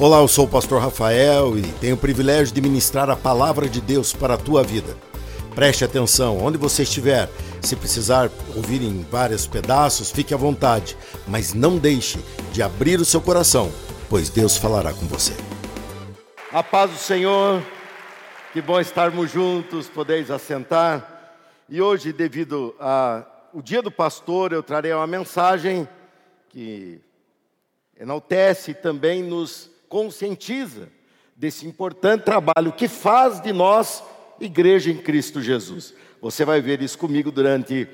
Olá, eu sou o pastor Rafael e tenho o privilégio de ministrar a palavra de Deus para a tua vida. Preste atenção, onde você estiver, se precisar ouvir em vários pedaços, fique à vontade, mas não deixe de abrir o seu coração, pois Deus falará com você. A paz do Senhor, que bom estarmos juntos, podeis assentar. E hoje, devido ao dia do pastor, eu trarei uma mensagem que enaltece e também nos conscientiza desse importante trabalho que faz de nós igreja em Cristo Jesus. Você vai ver isso comigo durante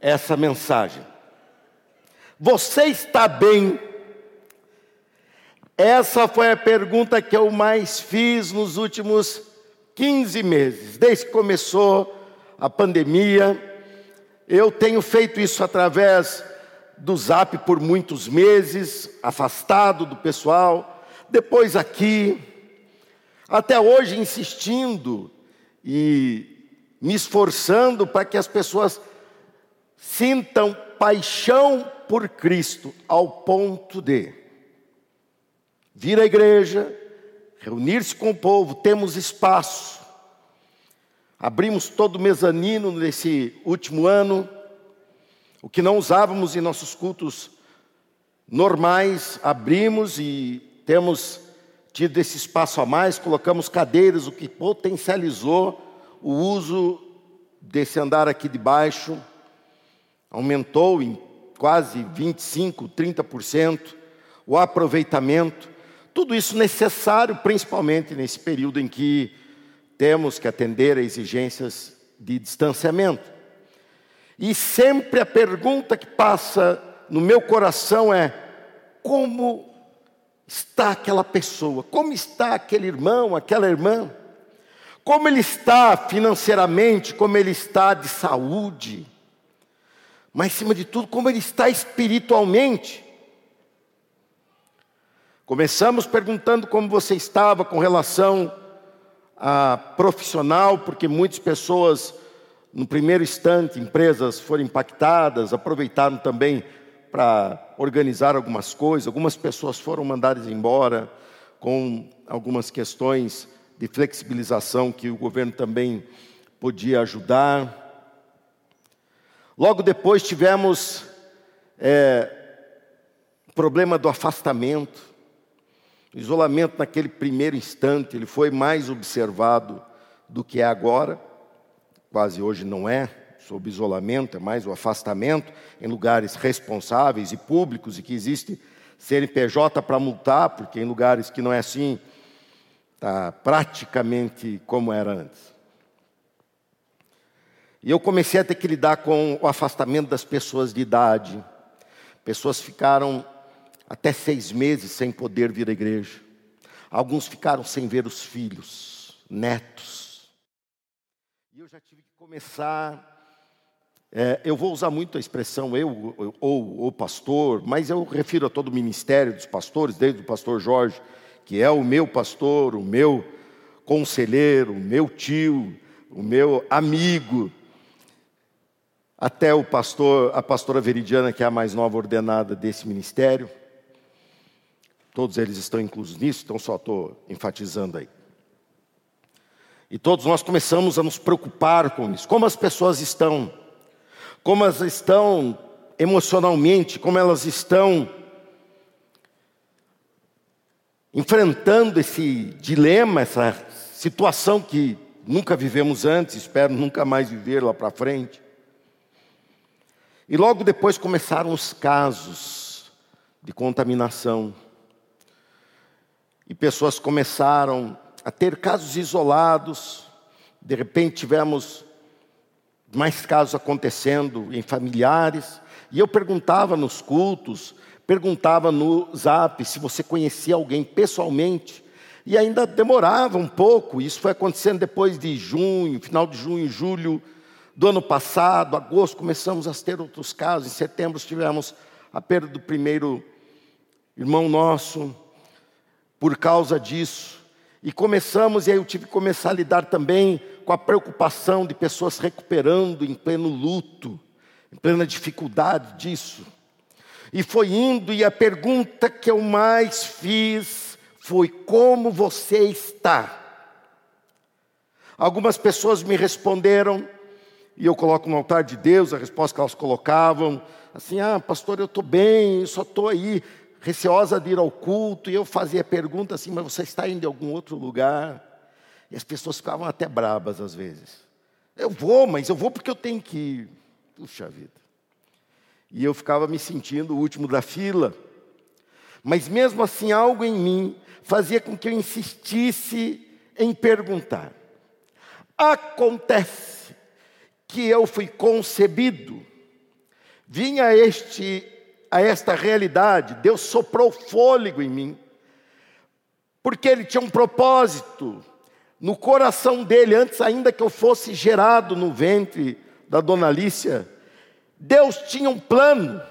essa mensagem. Você está bem? Essa foi a pergunta que eu mais fiz nos últimos 15 meses, desde que começou a pandemia. Eu tenho feito isso através do zap por muitos meses, afastado do pessoal depois aqui, até hoje insistindo e me esforçando para que as pessoas sintam paixão por Cristo ao ponto de vir à igreja, reunir-se com o povo, temos espaço. Abrimos todo o mezanino nesse último ano, o que não usávamos em nossos cultos normais, abrimos e temos tido esse espaço a mais, colocamos cadeiras, o que potencializou o uso desse andar aqui de baixo, aumentou em quase 25, 30% o aproveitamento. Tudo isso necessário, principalmente nesse período em que temos que atender a exigências de distanciamento. E sempre a pergunta que passa no meu coração é: como está aquela pessoa, como está aquele irmão, aquela irmã, como ele está financeiramente, como ele está de saúde, mas acima de tudo, como ele está espiritualmente. Começamos perguntando como você estava com relação a profissional, porque muitas pessoas, no primeiro instante, empresas foram impactadas, aproveitaram também para organizar algumas coisas, algumas pessoas foram mandadas embora com algumas questões de flexibilização que o governo também podia ajudar. Logo depois tivemos é, problema do afastamento, o isolamento naquele primeiro instante, ele foi mais observado do que é agora, quase hoje não é sob isolamento, é mais o afastamento em lugares responsáveis e públicos e que existe CNPJ para multar, porque em lugares que não é assim, está praticamente como era antes. E eu comecei a ter que lidar com o afastamento das pessoas de idade. Pessoas ficaram até seis meses sem poder vir à igreja. Alguns ficaram sem ver os filhos, netos. E eu já tive que começar é, eu vou usar muito a expressão eu ou o pastor, mas eu refiro a todo o ministério dos pastores, desde o pastor Jorge, que é o meu pastor, o meu conselheiro, o meu tio, o meu amigo, até o pastor, a pastora Veridiana, que é a mais nova ordenada desse ministério. Todos eles estão inclusos nisso, então só estou enfatizando aí. E todos nós começamos a nos preocupar com isso. Como as pessoas estão? Como elas estão emocionalmente, como elas estão enfrentando esse dilema, essa situação que nunca vivemos antes, espero nunca mais viver lá para frente. E logo depois começaram os casos de contaminação. E pessoas começaram a ter casos isolados. De repente tivemos mais casos acontecendo em familiares. E eu perguntava nos cultos, perguntava no zap se você conhecia alguém pessoalmente. E ainda demorava um pouco, isso foi acontecendo depois de junho, final de junho, julho do ano passado, agosto, começamos a ter outros casos. Em setembro tivemos a perda do primeiro irmão nosso por causa disso. E começamos, e aí eu tive que começar a lidar também com a preocupação de pessoas recuperando em pleno luto, em plena dificuldade disso. E foi indo, e a pergunta que eu mais fiz foi como você está. Algumas pessoas me responderam, e eu coloco no altar de Deus a resposta que elas colocavam, assim: ah, pastor, eu estou bem, só estou aí receosa de ir ao culto, e eu fazia pergunta assim, mas você está indo em algum outro lugar? E as pessoas ficavam até brabas às vezes. Eu vou, mas eu vou porque eu tenho que ir. Puxa vida. E eu ficava me sentindo o último da fila. Mas mesmo assim, algo em mim fazia com que eu insistisse em perguntar. Acontece que eu fui concebido, vinha este a esta realidade, Deus soprou fôlego em mim, porque Ele tinha um propósito no coração dele, antes ainda que eu fosse gerado no ventre da dona Alicia, Deus tinha um plano,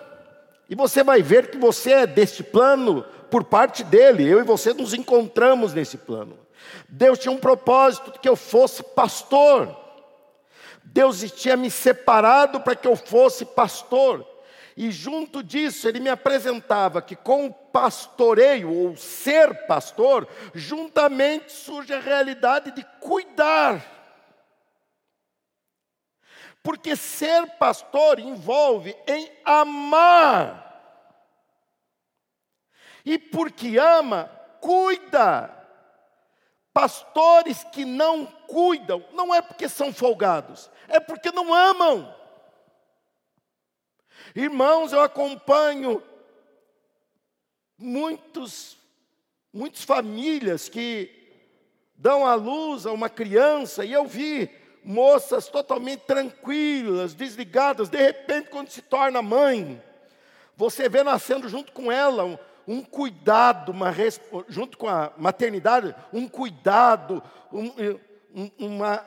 e você vai ver que você é deste plano por parte dele, eu e você nos encontramos nesse plano. Deus tinha um propósito de que eu fosse pastor, Deus tinha me separado para que eu fosse pastor. E junto disso, ele me apresentava que com o pastoreio, ou ser pastor, juntamente surge a realidade de cuidar. Porque ser pastor envolve em amar. E porque ama, cuida. Pastores que não cuidam, não é porque são folgados, é porque não amam. Irmãos, eu acompanho muitos, muitas famílias que dão à luz a uma criança, e eu vi moças totalmente tranquilas, desligadas, de repente, quando se torna mãe, você vê nascendo junto com ela um, cuidado, uma, junto com a maternidade, um cuidado, um, um, uma,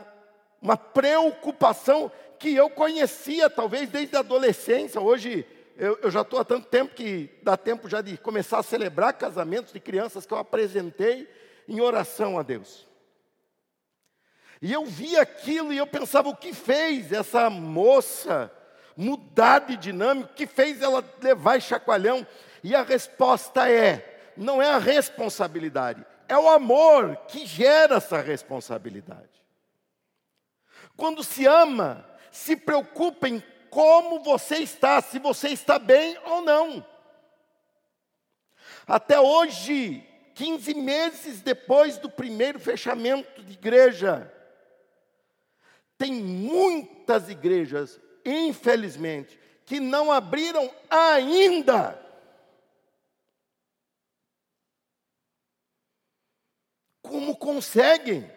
uma preocupação que eu conhecia talvez desde a adolescência. Hoje eu, eu já estou há tanto tempo que dá tempo já de começar a celebrar casamentos de crianças que eu apresentei em oração a Deus. E eu vi aquilo e eu pensava o que fez essa moça mudar de dinâmica, o que fez ela levar chacoalhão? E a resposta é: não é a responsabilidade, é o amor que gera essa responsabilidade. Quando se ama, se preocupa em como você está, se você está bem ou não. Até hoje, 15 meses depois do primeiro fechamento de igreja, tem muitas igrejas, infelizmente, que não abriram ainda. Como conseguem?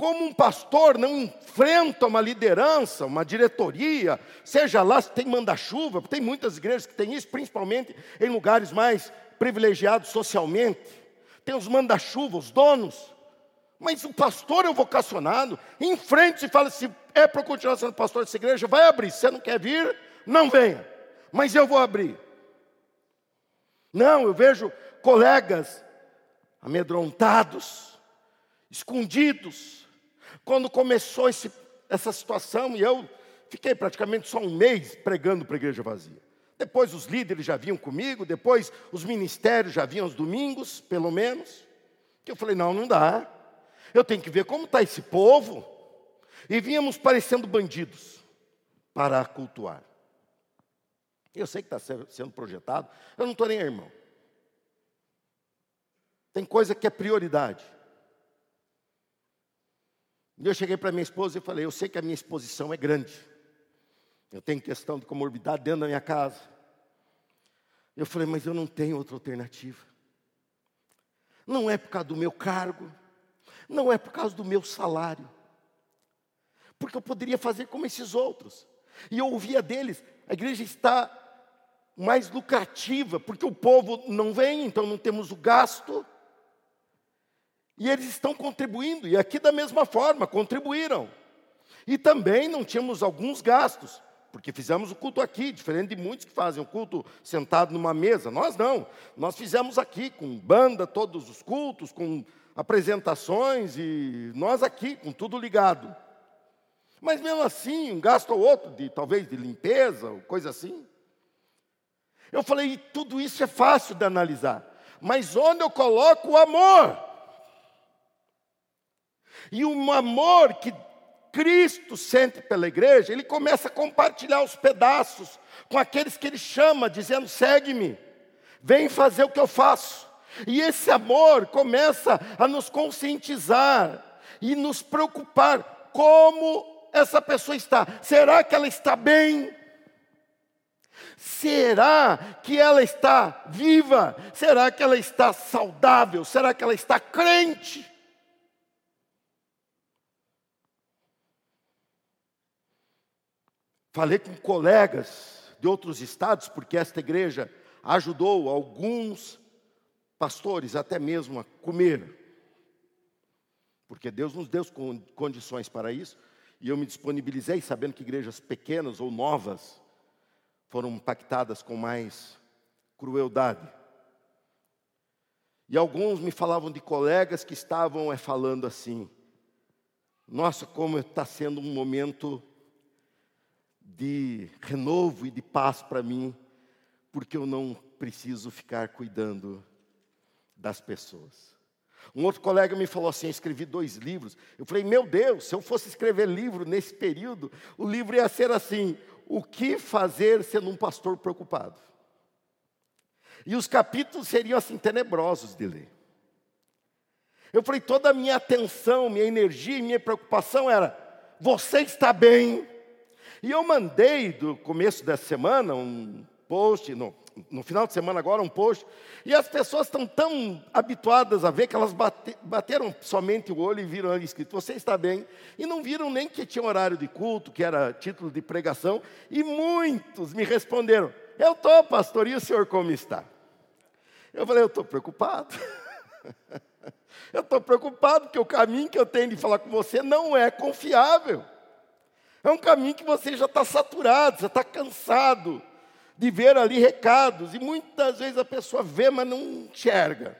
Como um pastor não enfrenta uma liderança, uma diretoria, seja lá se tem manda-chuva, tem muitas igrejas que têm isso, principalmente em lugares mais privilegiados socialmente. Tem os manda-chuva, os donos. Mas o pastor é o vocacionado, enfrente e fala: se é para continuar sendo pastor dessa igreja, vai abrir. Se você não quer vir, não venha. Mas eu vou abrir. Não, eu vejo colegas amedrontados, escondidos, quando começou esse, essa situação, e eu fiquei praticamente só um mês pregando para a igreja vazia. Depois os líderes já vinham comigo, depois os ministérios já vinham aos domingos, pelo menos. Que eu falei: não, não dá. Eu tenho que ver como está esse povo. E vínhamos parecendo bandidos para cultuar. Eu sei que está sendo projetado, eu não estou nem aí, irmão. Tem coisa que é prioridade. E eu cheguei para minha esposa e falei: Eu sei que a minha exposição é grande. Eu tenho questão de comorbidade dentro da minha casa. Eu falei: Mas eu não tenho outra alternativa. Não é por causa do meu cargo, não é por causa do meu salário, porque eu poderia fazer como esses outros. E eu ouvia deles: a igreja está mais lucrativa, porque o povo não vem, então não temos o gasto. E eles estão contribuindo, e aqui da mesma forma, contribuíram. E também não tínhamos alguns gastos, porque fizemos o culto aqui, diferente de muitos que fazem o culto sentado numa mesa. Nós não, nós fizemos aqui, com banda, todos os cultos, com apresentações, e nós aqui, com tudo ligado. Mas mesmo assim, um gasto ou outro, de, talvez de limpeza, coisa assim. Eu falei, tudo isso é fácil de analisar. mas onde eu coloco o amor. E um amor que Cristo sente pela igreja, ele começa a compartilhar os pedaços com aqueles que ele chama, dizendo: segue-me, vem fazer o que eu faço. E esse amor começa a nos conscientizar e nos preocupar como essa pessoa está. Será que ela está bem? Será que ela está viva? Será que ela está saudável? Será que ela está crente? Falei com colegas de outros estados, porque esta igreja ajudou alguns pastores até mesmo a comer. Porque Deus nos deu condições para isso, e eu me disponibilizei, sabendo que igrejas pequenas ou novas foram impactadas com mais crueldade. E alguns me falavam de colegas que estavam é, falando assim: nossa, como está sendo um momento de renovo e de paz para mim, porque eu não preciso ficar cuidando das pessoas. Um outro colega me falou assim: escrevi dois livros. Eu falei, meu Deus, se eu fosse escrever livro nesse período, o livro ia ser assim: o que fazer sendo um pastor preocupado? E os capítulos seriam assim tenebrosos de ler. Eu falei, toda a minha atenção, minha energia minha preocupação era: você está bem? E eu mandei, do começo dessa semana, um post, no, no final de semana agora, um post, e as pessoas estão tão habituadas a ver que elas bate, bateram somente o olho e viram ali escrito, você está bem, e não viram nem que tinha horário de culto, que era título de pregação, e muitos me responderam, eu estou, pastor, e o senhor como está? Eu falei, eu estou preocupado. eu estou preocupado porque o caminho que eu tenho de falar com você não é confiável. É um caminho que você já está saturado, já está cansado de ver ali recados, e muitas vezes a pessoa vê, mas não enxerga.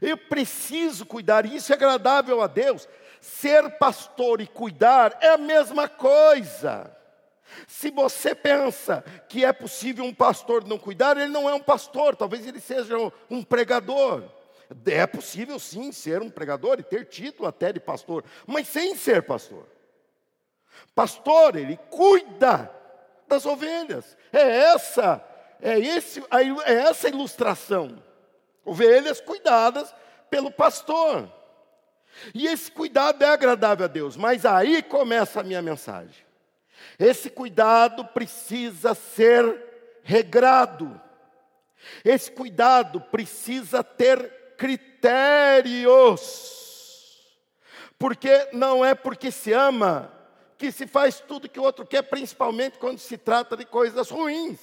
Eu preciso cuidar, e isso é agradável a Deus. Ser pastor e cuidar é a mesma coisa. Se você pensa que é possível um pastor não cuidar, ele não é um pastor, talvez ele seja um pregador. É possível sim ser um pregador e ter título até de pastor, mas sem ser pastor. Pastor, ele cuida das ovelhas. É essa, é esse, é essa ilustração. Ovelhas cuidadas pelo pastor. E esse cuidado é agradável a Deus, mas aí começa a minha mensagem. Esse cuidado precisa ser regrado. Esse cuidado precisa ter critérios. Porque não é porque se ama que se faz tudo que o outro quer, principalmente quando se trata de coisas ruins.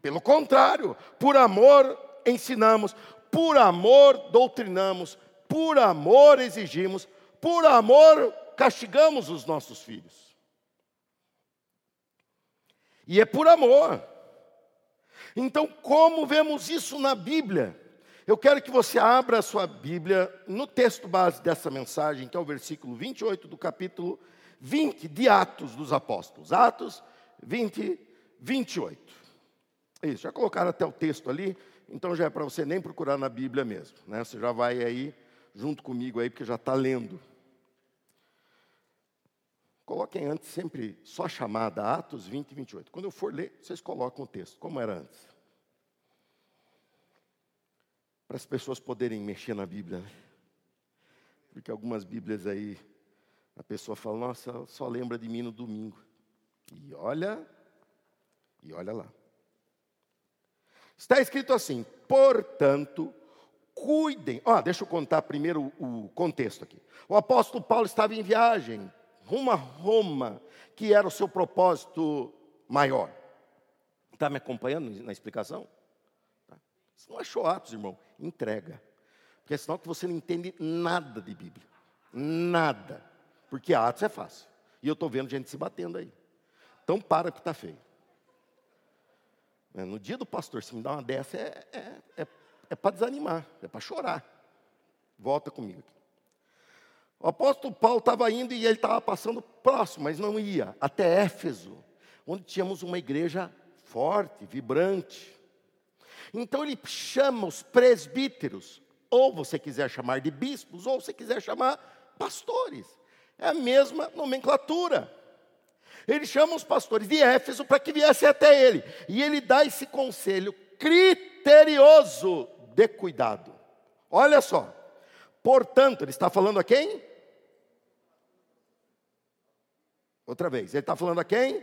Pelo contrário, por amor ensinamos, por amor doutrinamos, por amor exigimos, por amor castigamos os nossos filhos. E é por amor. Então, como vemos isso na Bíblia? Eu quero que você abra a sua Bíblia no texto base dessa mensagem, que é o versículo 28 do capítulo 20 de Atos dos Apóstolos. Atos 20, 28. Isso, já colocaram até o texto ali, então já é para você nem procurar na Bíblia mesmo. Né? Você já vai aí junto comigo aí, porque já está lendo. Coloquem antes sempre só chamada Atos 20 28. Quando eu for ler, vocês colocam o texto, como era antes. Para as pessoas poderem mexer na Bíblia. Né? Porque algumas Bíblias aí a pessoa fala, nossa, só lembra de mim no domingo. E olha, e olha lá. Está escrito assim, portanto, cuidem. Ó, deixa eu contar primeiro o, contexto aqui. O apóstolo Paulo estava em viagem rumo a Roma, que era o seu propósito maior. Está me acompanhando na explicação? Tá. Isso não achou Atos, irmão. Entrega. Porque é sinal que você não entende nada de Bíblia. Nada. Porque Atos é fácil. E eu estou vendo gente se batendo aí. Então para que está feio. É, no dia do pastor, se me dá uma dessa, é, é, é, é para desanimar, é para chorar. Volta comigo aqui. O apóstolo Paulo estava indo e ele estava passando próximo, mas não ia, até Éfeso, onde tínhamos uma igreja forte, vibrante. Então ele chama os presbíteros, ou você quiser chamar de bispos, ou você quiser chamar pastores. É a mesma nomenclatura. Ele chama os pastores de Éfeso para que viessem até ele. E ele dá esse conselho criterioso de cuidado. Olha só. Portanto, ele está falando a quem? Outra vez, ele está falando a quem?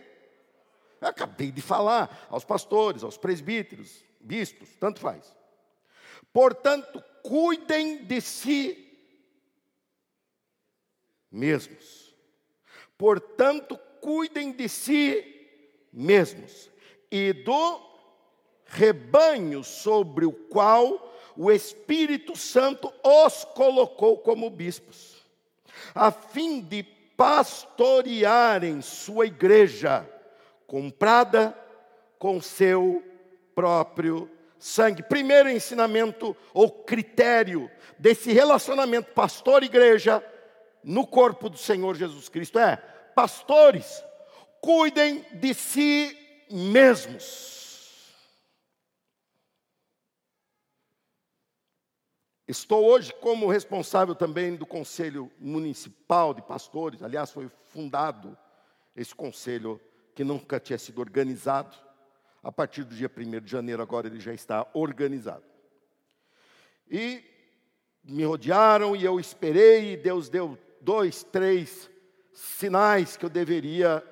Eu acabei de falar aos pastores, aos presbíteros, bispos, tanto faz. Portanto, cuidem de si mesmos. Portanto, cuidem de si mesmos e do rebanho sobre o qual o Espírito Santo os colocou como bispos, a fim de pastorearem sua igreja, comprada com seu próprio sangue. Primeiro ensinamento ou critério desse relacionamento pastor-igreja no corpo do Senhor Jesus Cristo é: pastores, cuidem de si mesmos. Estou hoje como responsável também do Conselho Municipal de Pastores. Aliás, foi fundado esse conselho que nunca tinha sido organizado. A partir do dia 1 de janeiro, agora ele já está organizado. E me rodearam e eu esperei, e Deus deu dois, três sinais que eu deveria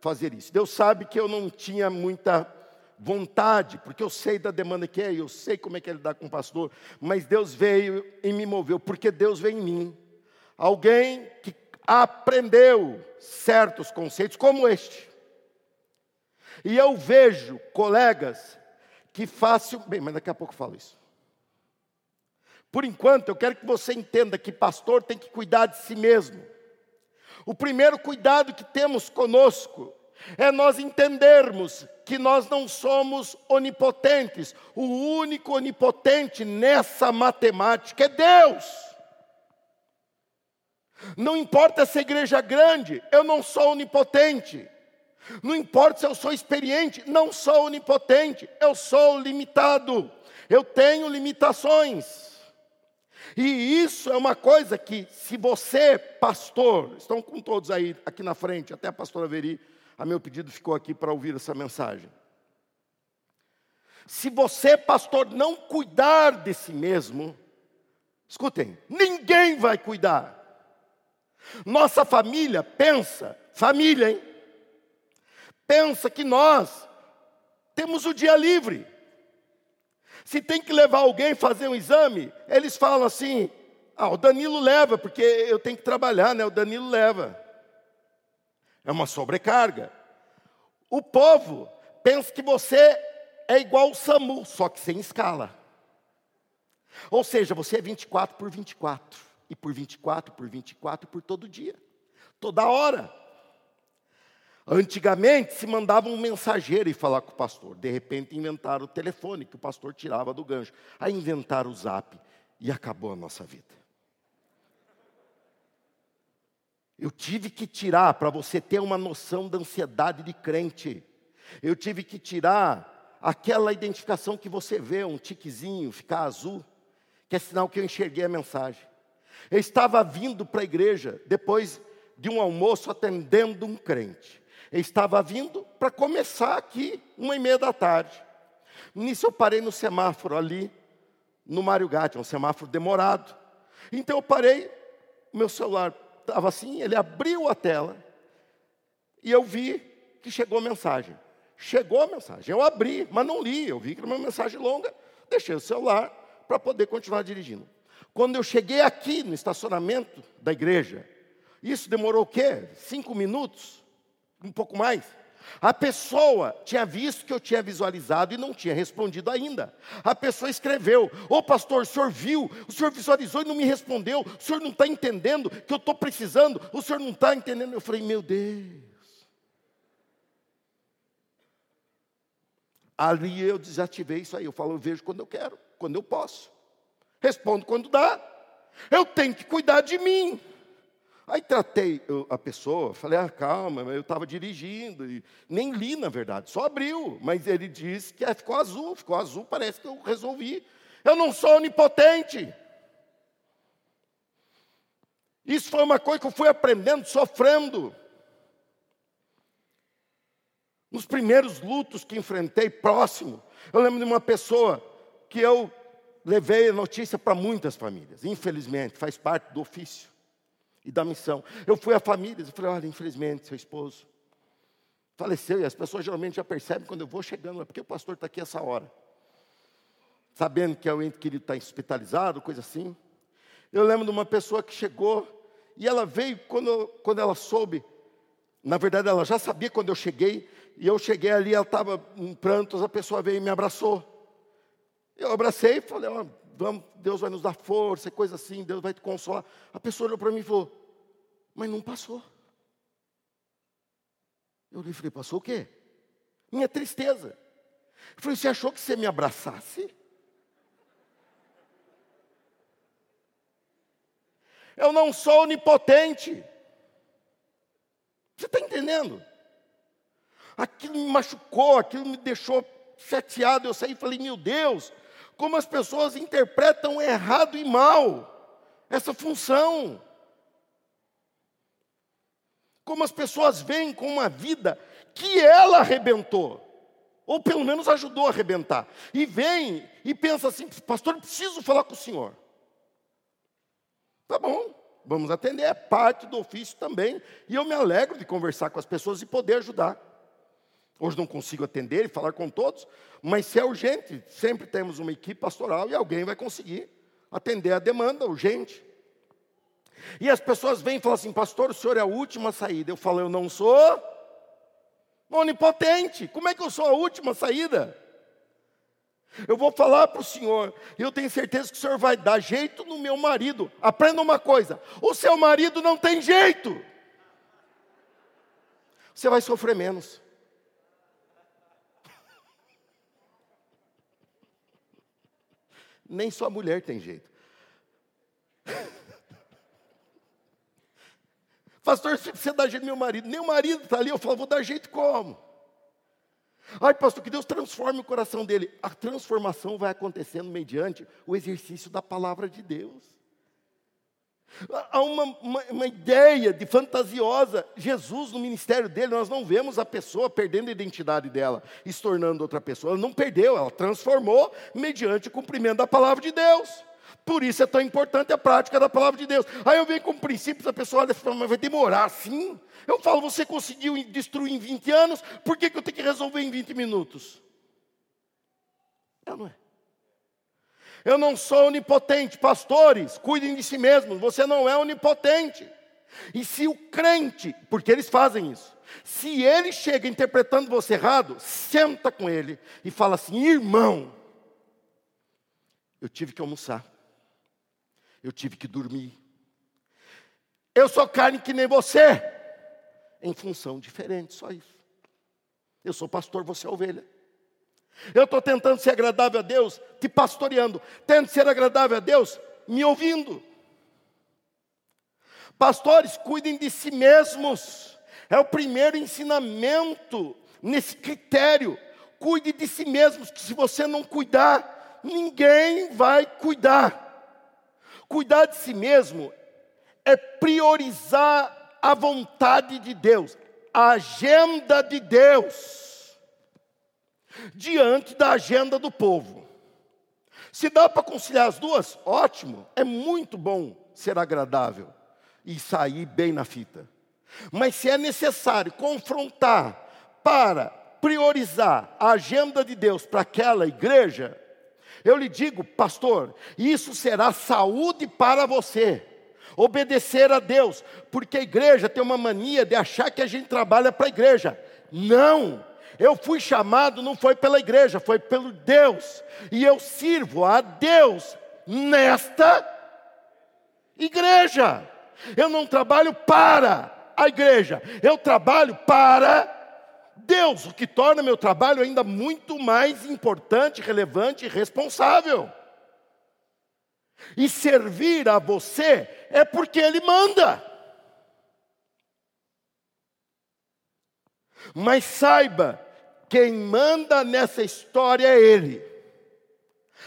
fazer isso. Deus sabe que eu não tinha muita vontade, porque eu sei da demanda que é, eu sei como é que é lidar com o pastor, mas Deus veio e me moveu, porque Deus veio em mim. Alguém que aprendeu certos conceitos como este. E eu vejo colegas que fácil, bem, mas daqui a pouco eu falo isso. Por enquanto, eu quero que você entenda que pastor tem que cuidar de si mesmo. O primeiro cuidado que temos conosco é nós entendermos que nós não somos onipotentes. O único onipotente nessa matemática é Deus. Não importa se a igreja é grande, eu não sou onipotente. Não importa se eu sou experiente, não sou onipotente, eu sou limitado. Eu tenho limitações. E isso é uma coisa que, se você, pastor, estão com todos aí aqui na frente, até a pastora Veri, a meu pedido ficou aqui para ouvir essa mensagem. Se você, pastor, não cuidar de si mesmo, escutem, ninguém vai cuidar. Nossa família pensa, família, hein? Pensa que nós temos o dia livre. Se tem que levar alguém fazer um exame, eles falam assim: ah, o Danilo leva, porque eu tenho que trabalhar, né? O Danilo leva. É uma sobrecarga. O povo pensa que você é igual o SAMU, só que sem escala. Ou seja, você é 24 por 24, e por 24 por 24 por todo dia, toda hora. Antigamente se mandava um mensageiro e falar com o pastor. De repente inventaram o telefone que o pastor tirava do gancho. Aí inventaram o zap e acabou a nossa vida. Eu tive que tirar para você ter uma noção da ansiedade de crente. Eu tive que tirar aquela identificação que você vê, um tiquezinho ficar azul, que é sinal que eu enxerguei a mensagem. Eu estava vindo para a igreja depois de um almoço atendendo um crente. Eu estava vindo para começar aqui, uma e meia da tarde. Nisso eu parei no semáforo ali, no Mário Gatti, um semáforo demorado. Então eu parei, meu celular estava assim, ele abriu a tela, e eu vi que chegou a mensagem. Chegou a mensagem, eu abri, mas não li, eu vi que era uma mensagem longa, deixei o celular para poder continuar dirigindo. Quando eu cheguei aqui no estacionamento da igreja, isso demorou o quê? Cinco minutos? Um pouco mais. A pessoa tinha visto que eu tinha visualizado e não tinha respondido ainda. A pessoa escreveu: Ô oh, pastor, o senhor viu, o senhor visualizou e não me respondeu, o senhor não está entendendo que eu estou precisando, o senhor não está entendendo. Eu falei: Meu Deus. Ali eu desativei isso aí. Eu falo: Eu vejo quando eu quero, quando eu posso. Respondo quando dá. Eu tenho que cuidar de mim. Aí tratei a pessoa, falei, ah, calma, eu estava dirigindo, e nem li na verdade, só abriu, mas ele disse que ficou azul, ficou azul, parece que eu resolvi. Eu não sou onipotente. Isso foi uma coisa que eu fui aprendendo, sofrendo. Nos primeiros lutos que enfrentei próximo, eu lembro de uma pessoa que eu levei a notícia para muitas famílias, infelizmente, faz parte do ofício e da missão. Eu fui a famílias e falei: olha, infelizmente, seu esposo faleceu, e as pessoas geralmente já percebem quando eu vou chegando, porque o pastor está aqui essa hora, sabendo que é o ente querido está hospitalizado, coisa assim. Eu lembro de uma pessoa que chegou e ela veio quando, quando ela soube. Na verdade, ela já sabia quando eu cheguei. E eu cheguei ali, ela estava em prantos. A pessoa veio e me abraçou. Eu abracei e falei: oh, vamos, Deus vai nos dar força, coisa assim. Deus vai te consolar. A pessoa olhou para mim e falou: Mas não passou. Eu lhe falei: Passou o quê? Minha tristeza. Eu falei: Você achou que você me abraçasse? Eu não sou onipotente. Você está entendendo? Aquilo me machucou, aquilo me deixou chateado. Eu saí e falei: Meu Deus, como as pessoas interpretam errado e mal essa função. Como as pessoas veem com uma vida que ela arrebentou, ou pelo menos ajudou a arrebentar, e vem e pensa assim: Pastor, preciso falar com o senhor. Tá bom, vamos atender, é parte do ofício também. E eu me alegro de conversar com as pessoas e poder ajudar. Hoje não consigo atender e falar com todos, mas se é urgente, sempre temos uma equipe pastoral e alguém vai conseguir atender a demanda urgente. E as pessoas vêm e falam assim, pastor, o senhor é a última saída. Eu falo, eu não sou onipotente. Como é que eu sou a última saída? Eu vou falar para o senhor, eu tenho certeza que o senhor vai dar jeito no meu marido. Aprenda uma coisa: o seu marido não tem jeito. Você vai sofrer menos. Nem sua mulher tem jeito. Pastor, você dá jeito no meu marido. Nem o marido está ali, eu falo, vou dar jeito como? Ai, pastor, que Deus transforme o coração dele. A transformação vai acontecendo mediante o exercício da palavra de Deus. Há uma, uma, uma, ideia de fantasiosa. Jesus, no ministério dele, nós não vemos a pessoa perdendo a identidade dela e se tornando outra pessoa. Ela não perdeu, ela transformou mediante o cumprimento da palavra de Deus. Por isso é tão importante a prática da palavra de Deus. Aí eu venho com princípios, a pessoa olha e fala, mas vai demorar sim? Eu falo, você conseguiu destruir em 20 anos, por que, que eu tenho que resolver em 20 minutos? É, não é? Eu não sou onipotente, pastores, cuidem de si mesmos, você não é onipotente. E se o crente, porque eles fazem isso, se ele chega interpretando você errado, senta com ele e fala assim: irmão, eu tive que almoçar eu tive que dormir. Eu sou carne que nem você, em função diferente, só isso. Eu sou pastor, você é ovelha. Eu estou tentando ser agradável a Deus, te pastoreando. Tento ser agradável a Deus, me ouvindo. Pastores, cuidem de si mesmos. É o primeiro ensinamento nesse critério. Cuide de si mesmos, que se você não cuidar, ninguém vai cuidar. Cuidar de si mesmo é priorizar a vontade de Deus, a agenda de Deus, diante da agenda do povo. Se dá para conciliar as duas, ótimo, é muito bom ser agradável e sair bem na fita. Mas se é necessário confrontar para priorizar a agenda de Deus para aquela igreja, eu lhe digo, pastor, isso será saúde para você. Obedecer a Deus, porque a igreja tem uma mania de achar que a gente trabalha para a igreja. Não, eu fui chamado não foi pela igreja, foi pelo Deus, e eu sirvo a Deus nesta igreja. Eu não trabalho para a igreja, eu trabalho para Deus, o que torna meu trabalho ainda muito mais importante, relevante e responsável. E servir a você é porque Ele manda. Mas saiba, quem manda nessa história é Ele,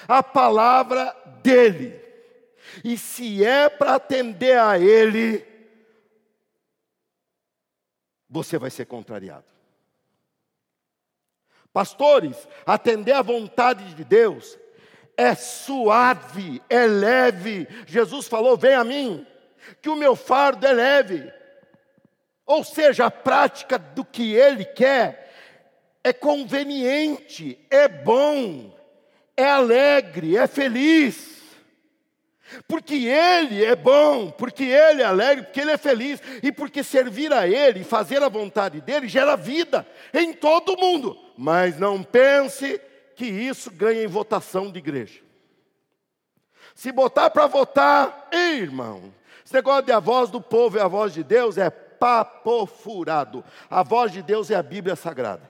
a palavra dEle. E se é para atender a Ele, você vai ser contrariado. Pastores, atender à vontade de Deus é suave, é leve. Jesus falou: Vem a mim, que o meu fardo é leve. Ou seja, a prática do que Ele quer é conveniente, é bom, é alegre, é feliz. Porque Ele é bom, porque Ele é alegre, porque Ele é feliz, e porque servir a Ele fazer a vontade dEle gera vida em todo mundo. Mas não pense que isso ganha em votação de igreja. Se botar para votar, irmão, esse negócio de a voz do povo e a voz de Deus é papo furado. A voz de Deus é a Bíblia Sagrada.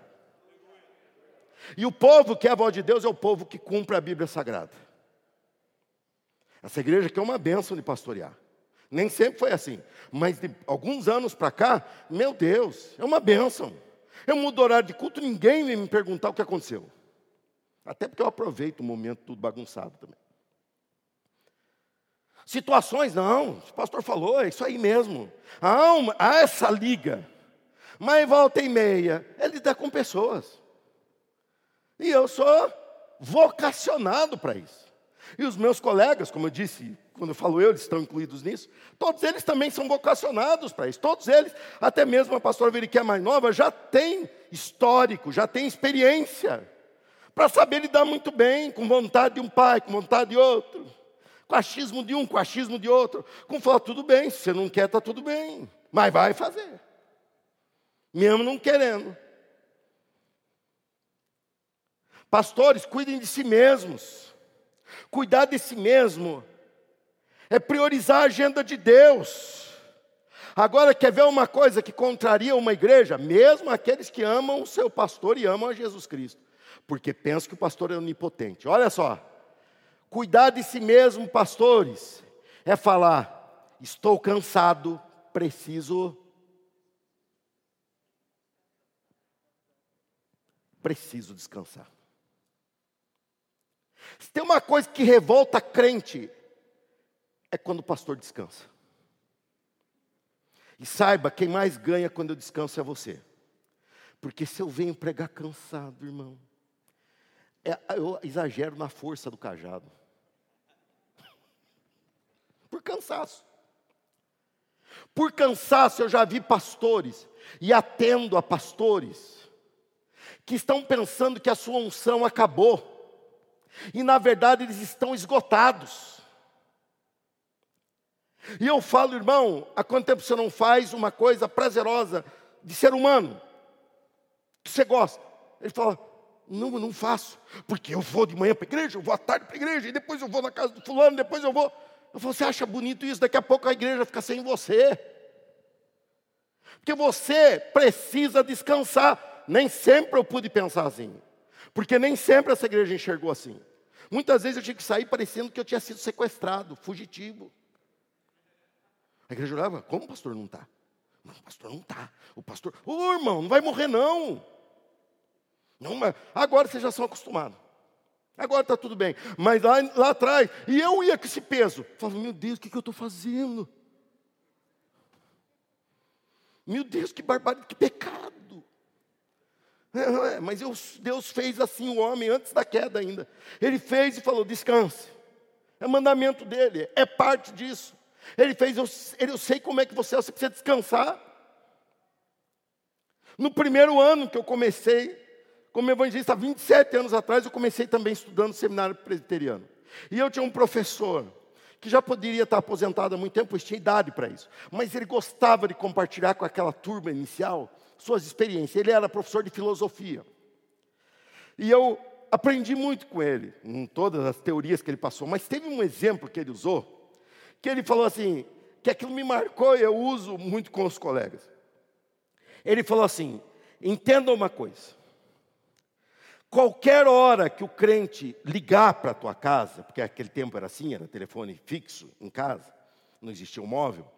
E o povo que é a voz de Deus é o povo que cumpre a Bíblia Sagrada. Essa igreja aqui é uma bênção de pastorear. Nem sempre foi assim. Mas de alguns anos para cá, meu Deus, é uma bênção. Eu mudo horário de culto, ninguém vem me perguntar o que aconteceu. Até porque eu aproveito o momento tudo bagunçado também. Situações, não, o pastor falou, é isso aí mesmo. Há, uma, há essa liga. Mas volta e meia, é lidar com pessoas. E eu sou vocacionado para isso. E os meus colegas, como eu disse, quando eu falo eu, eles estão incluídos nisso, todos eles também são vocacionados para isso. Todos eles, até mesmo a pastora Veri, que é mais nova, já tem histórico, já tem experiência, para saber lidar muito bem com vontade de um pai, com vontade de outro, com achismo de um, com achismo de outro. Com falar, tudo bem, se você não quer, está tudo bem, mas vai fazer, mesmo não querendo. Pastores, cuidem de si mesmos. Cuidar de si mesmo é priorizar a agenda de Deus. Agora, quer ver uma coisa que contraria uma igreja? Mesmo aqueles que amam o seu pastor e amam a Jesus Cristo, porque pensam que o pastor é onipotente. Olha só, cuidar de si mesmo, pastores, é falar: estou cansado, preciso. Preciso descansar. Se tem uma coisa que revolta crente, é quando o pastor descansa. E saiba, quem mais ganha quando eu descanso é você. Porque se eu venho pregar cansado, irmão, é, eu exagero na força do cajado. Por cansaço. Por cansaço, eu já vi pastores, e atendo a pastores, que estão pensando que a sua unção acabou. E na verdade eles estão esgotados. E eu falo, irmão, há quanto tempo você não faz uma coisa prazerosa de ser humano? Que você gosta? Ele fala, não, não faço, porque eu vou de manhã para a igreja, eu vou à tarde para a igreja, e depois eu vou na casa do fulano, depois eu vou. Você acha bonito isso? Daqui a pouco a igreja fica sem você. Porque você precisa descansar. Nem sempre eu pude pensar assim. Porque nem sempre essa igreja enxergou assim. Muitas vezes eu tinha que sair parecendo que eu tinha sido sequestrado, fugitivo. A igreja olhava, como o pastor não está? Não, o pastor não está. O pastor, ô oh, irmão, não vai morrer não. Não, mas agora vocês já são acostumados. Agora está tudo bem. Mas lá, lá atrás, e eu ia com esse peso. Falava, meu Deus, o que, que eu estou fazendo? Meu Deus, que barbárie, que pecado. É, mas Deus fez assim o homem antes da queda ainda. Ele fez e falou: descanse. É mandamento dele, é parte disso. Ele fez, eu, eu sei como é que você é, você precisa descansar. No primeiro ano que eu comecei, como evangelista, 27 anos atrás, eu comecei também estudando seminário presbiteriano. E eu tinha um professor que já poderia estar aposentado há muito tempo, pois tinha idade para isso. Mas ele gostava de compartilhar com aquela turma inicial suas experiências. Ele era professor de filosofia. E eu aprendi muito com ele, em todas as teorias que ele passou, mas teve um exemplo que ele usou, que ele falou assim, que aquilo me marcou e eu uso muito com os colegas. Ele falou assim: entenda uma coisa. Qualquer hora que o crente ligar para a tua casa, porque aquele tempo era assim, era telefone fixo em casa, não existia o um móvel.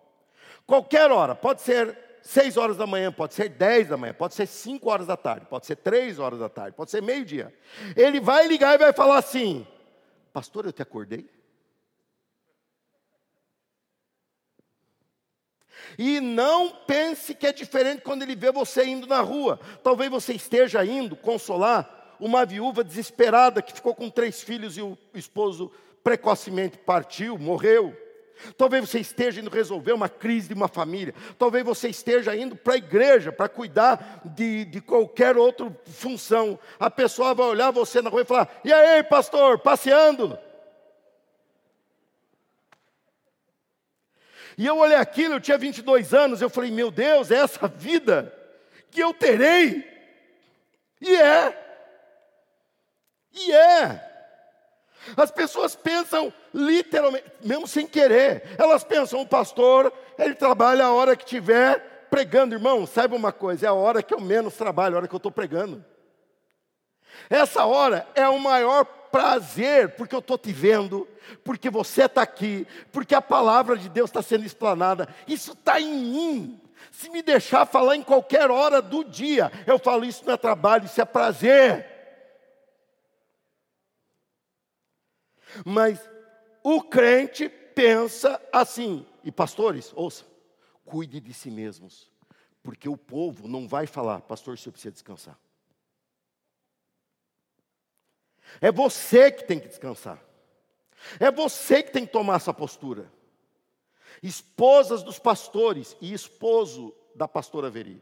Qualquer hora, pode ser 6 horas da manhã, pode ser 10 da manhã, pode ser 5 horas da tarde, pode ser 3 horas da tarde, pode ser meio-dia. Ele vai ligar e vai falar assim: Pastor, eu te acordei? E não pense que é diferente quando ele vê você indo na rua. Talvez você esteja indo consolar uma viúva desesperada que ficou com três filhos e o esposo precocemente partiu, morreu. Talvez você esteja indo resolver uma crise de uma família. Talvez você esteja indo para a igreja para cuidar de, de qualquer outra função. A pessoa vai olhar você na rua e falar: E aí, pastor, passeando? E eu olhei aquilo, eu tinha 22 anos, eu falei: Meu Deus, é essa vida que eu terei? E é. E é. As pessoas pensam literalmente, mesmo sem querer, elas pensam, o pastor, ele trabalha a hora que tiver pregando, irmão, saiba uma coisa, é a hora que eu menos trabalho, a hora que eu estou pregando. Essa hora é o maior prazer, porque eu estou te vendo, porque você está aqui, porque a palavra de Deus está sendo explanada, isso está em mim. Se me deixar falar em qualquer hora do dia, eu falo, isso não é trabalho, isso é prazer. Mas o crente pensa assim, e pastores, ouça, cuide de si mesmos, porque o povo não vai falar, pastor, você precisa descansar. É você que tem que descansar. É você que tem que tomar essa postura. Esposas dos pastores e esposo da pastora Veri.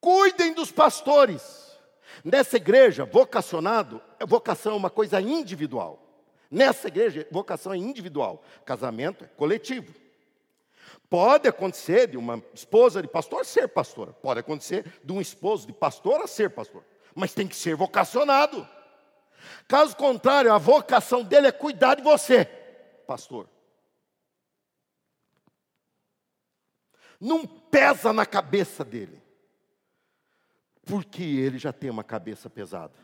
Cuidem dos pastores. Nessa igreja, vocacionado, vocação é uma coisa individual. Nessa igreja, vocação é individual, casamento é coletivo. Pode acontecer de uma esposa de pastor ser pastora, pode acontecer de um esposo de pastora ser pastor, mas tem que ser vocacionado. Caso contrário, a vocação dele é cuidar de você, pastor. Não pesa na cabeça dele, porque ele já tem uma cabeça pesada.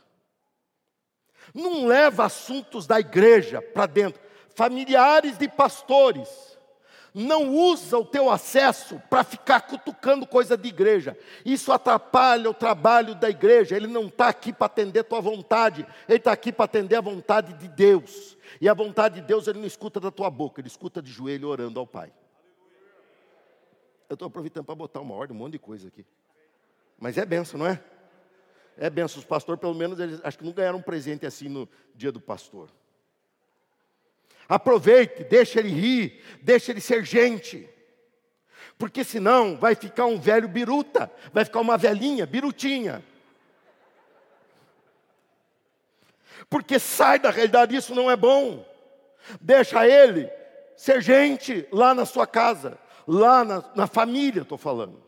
Não leva assuntos da igreja para dentro. Familiares de pastores. Não usa o teu acesso para ficar cutucando coisa de igreja. Isso atrapalha o trabalho da igreja. Ele não está aqui para atender a tua vontade. Ele está aqui para atender a vontade de Deus. E a vontade de Deus ele não escuta da tua boca, ele escuta de joelho orando ao Pai. Eu estou aproveitando para botar uma ordem, um monte de coisa aqui. Mas é benção, não é? É benção. Os pastores, pelo menos, eles acho que não ganharam um presente assim no dia do pastor. Aproveite, deixa ele rir, deixa ele ser gente. Porque senão vai ficar um velho biruta, vai ficar uma velhinha birutinha. Porque sai da realidade, isso não é bom. Deixa ele ser gente lá na sua casa, lá na, na família, estou falando.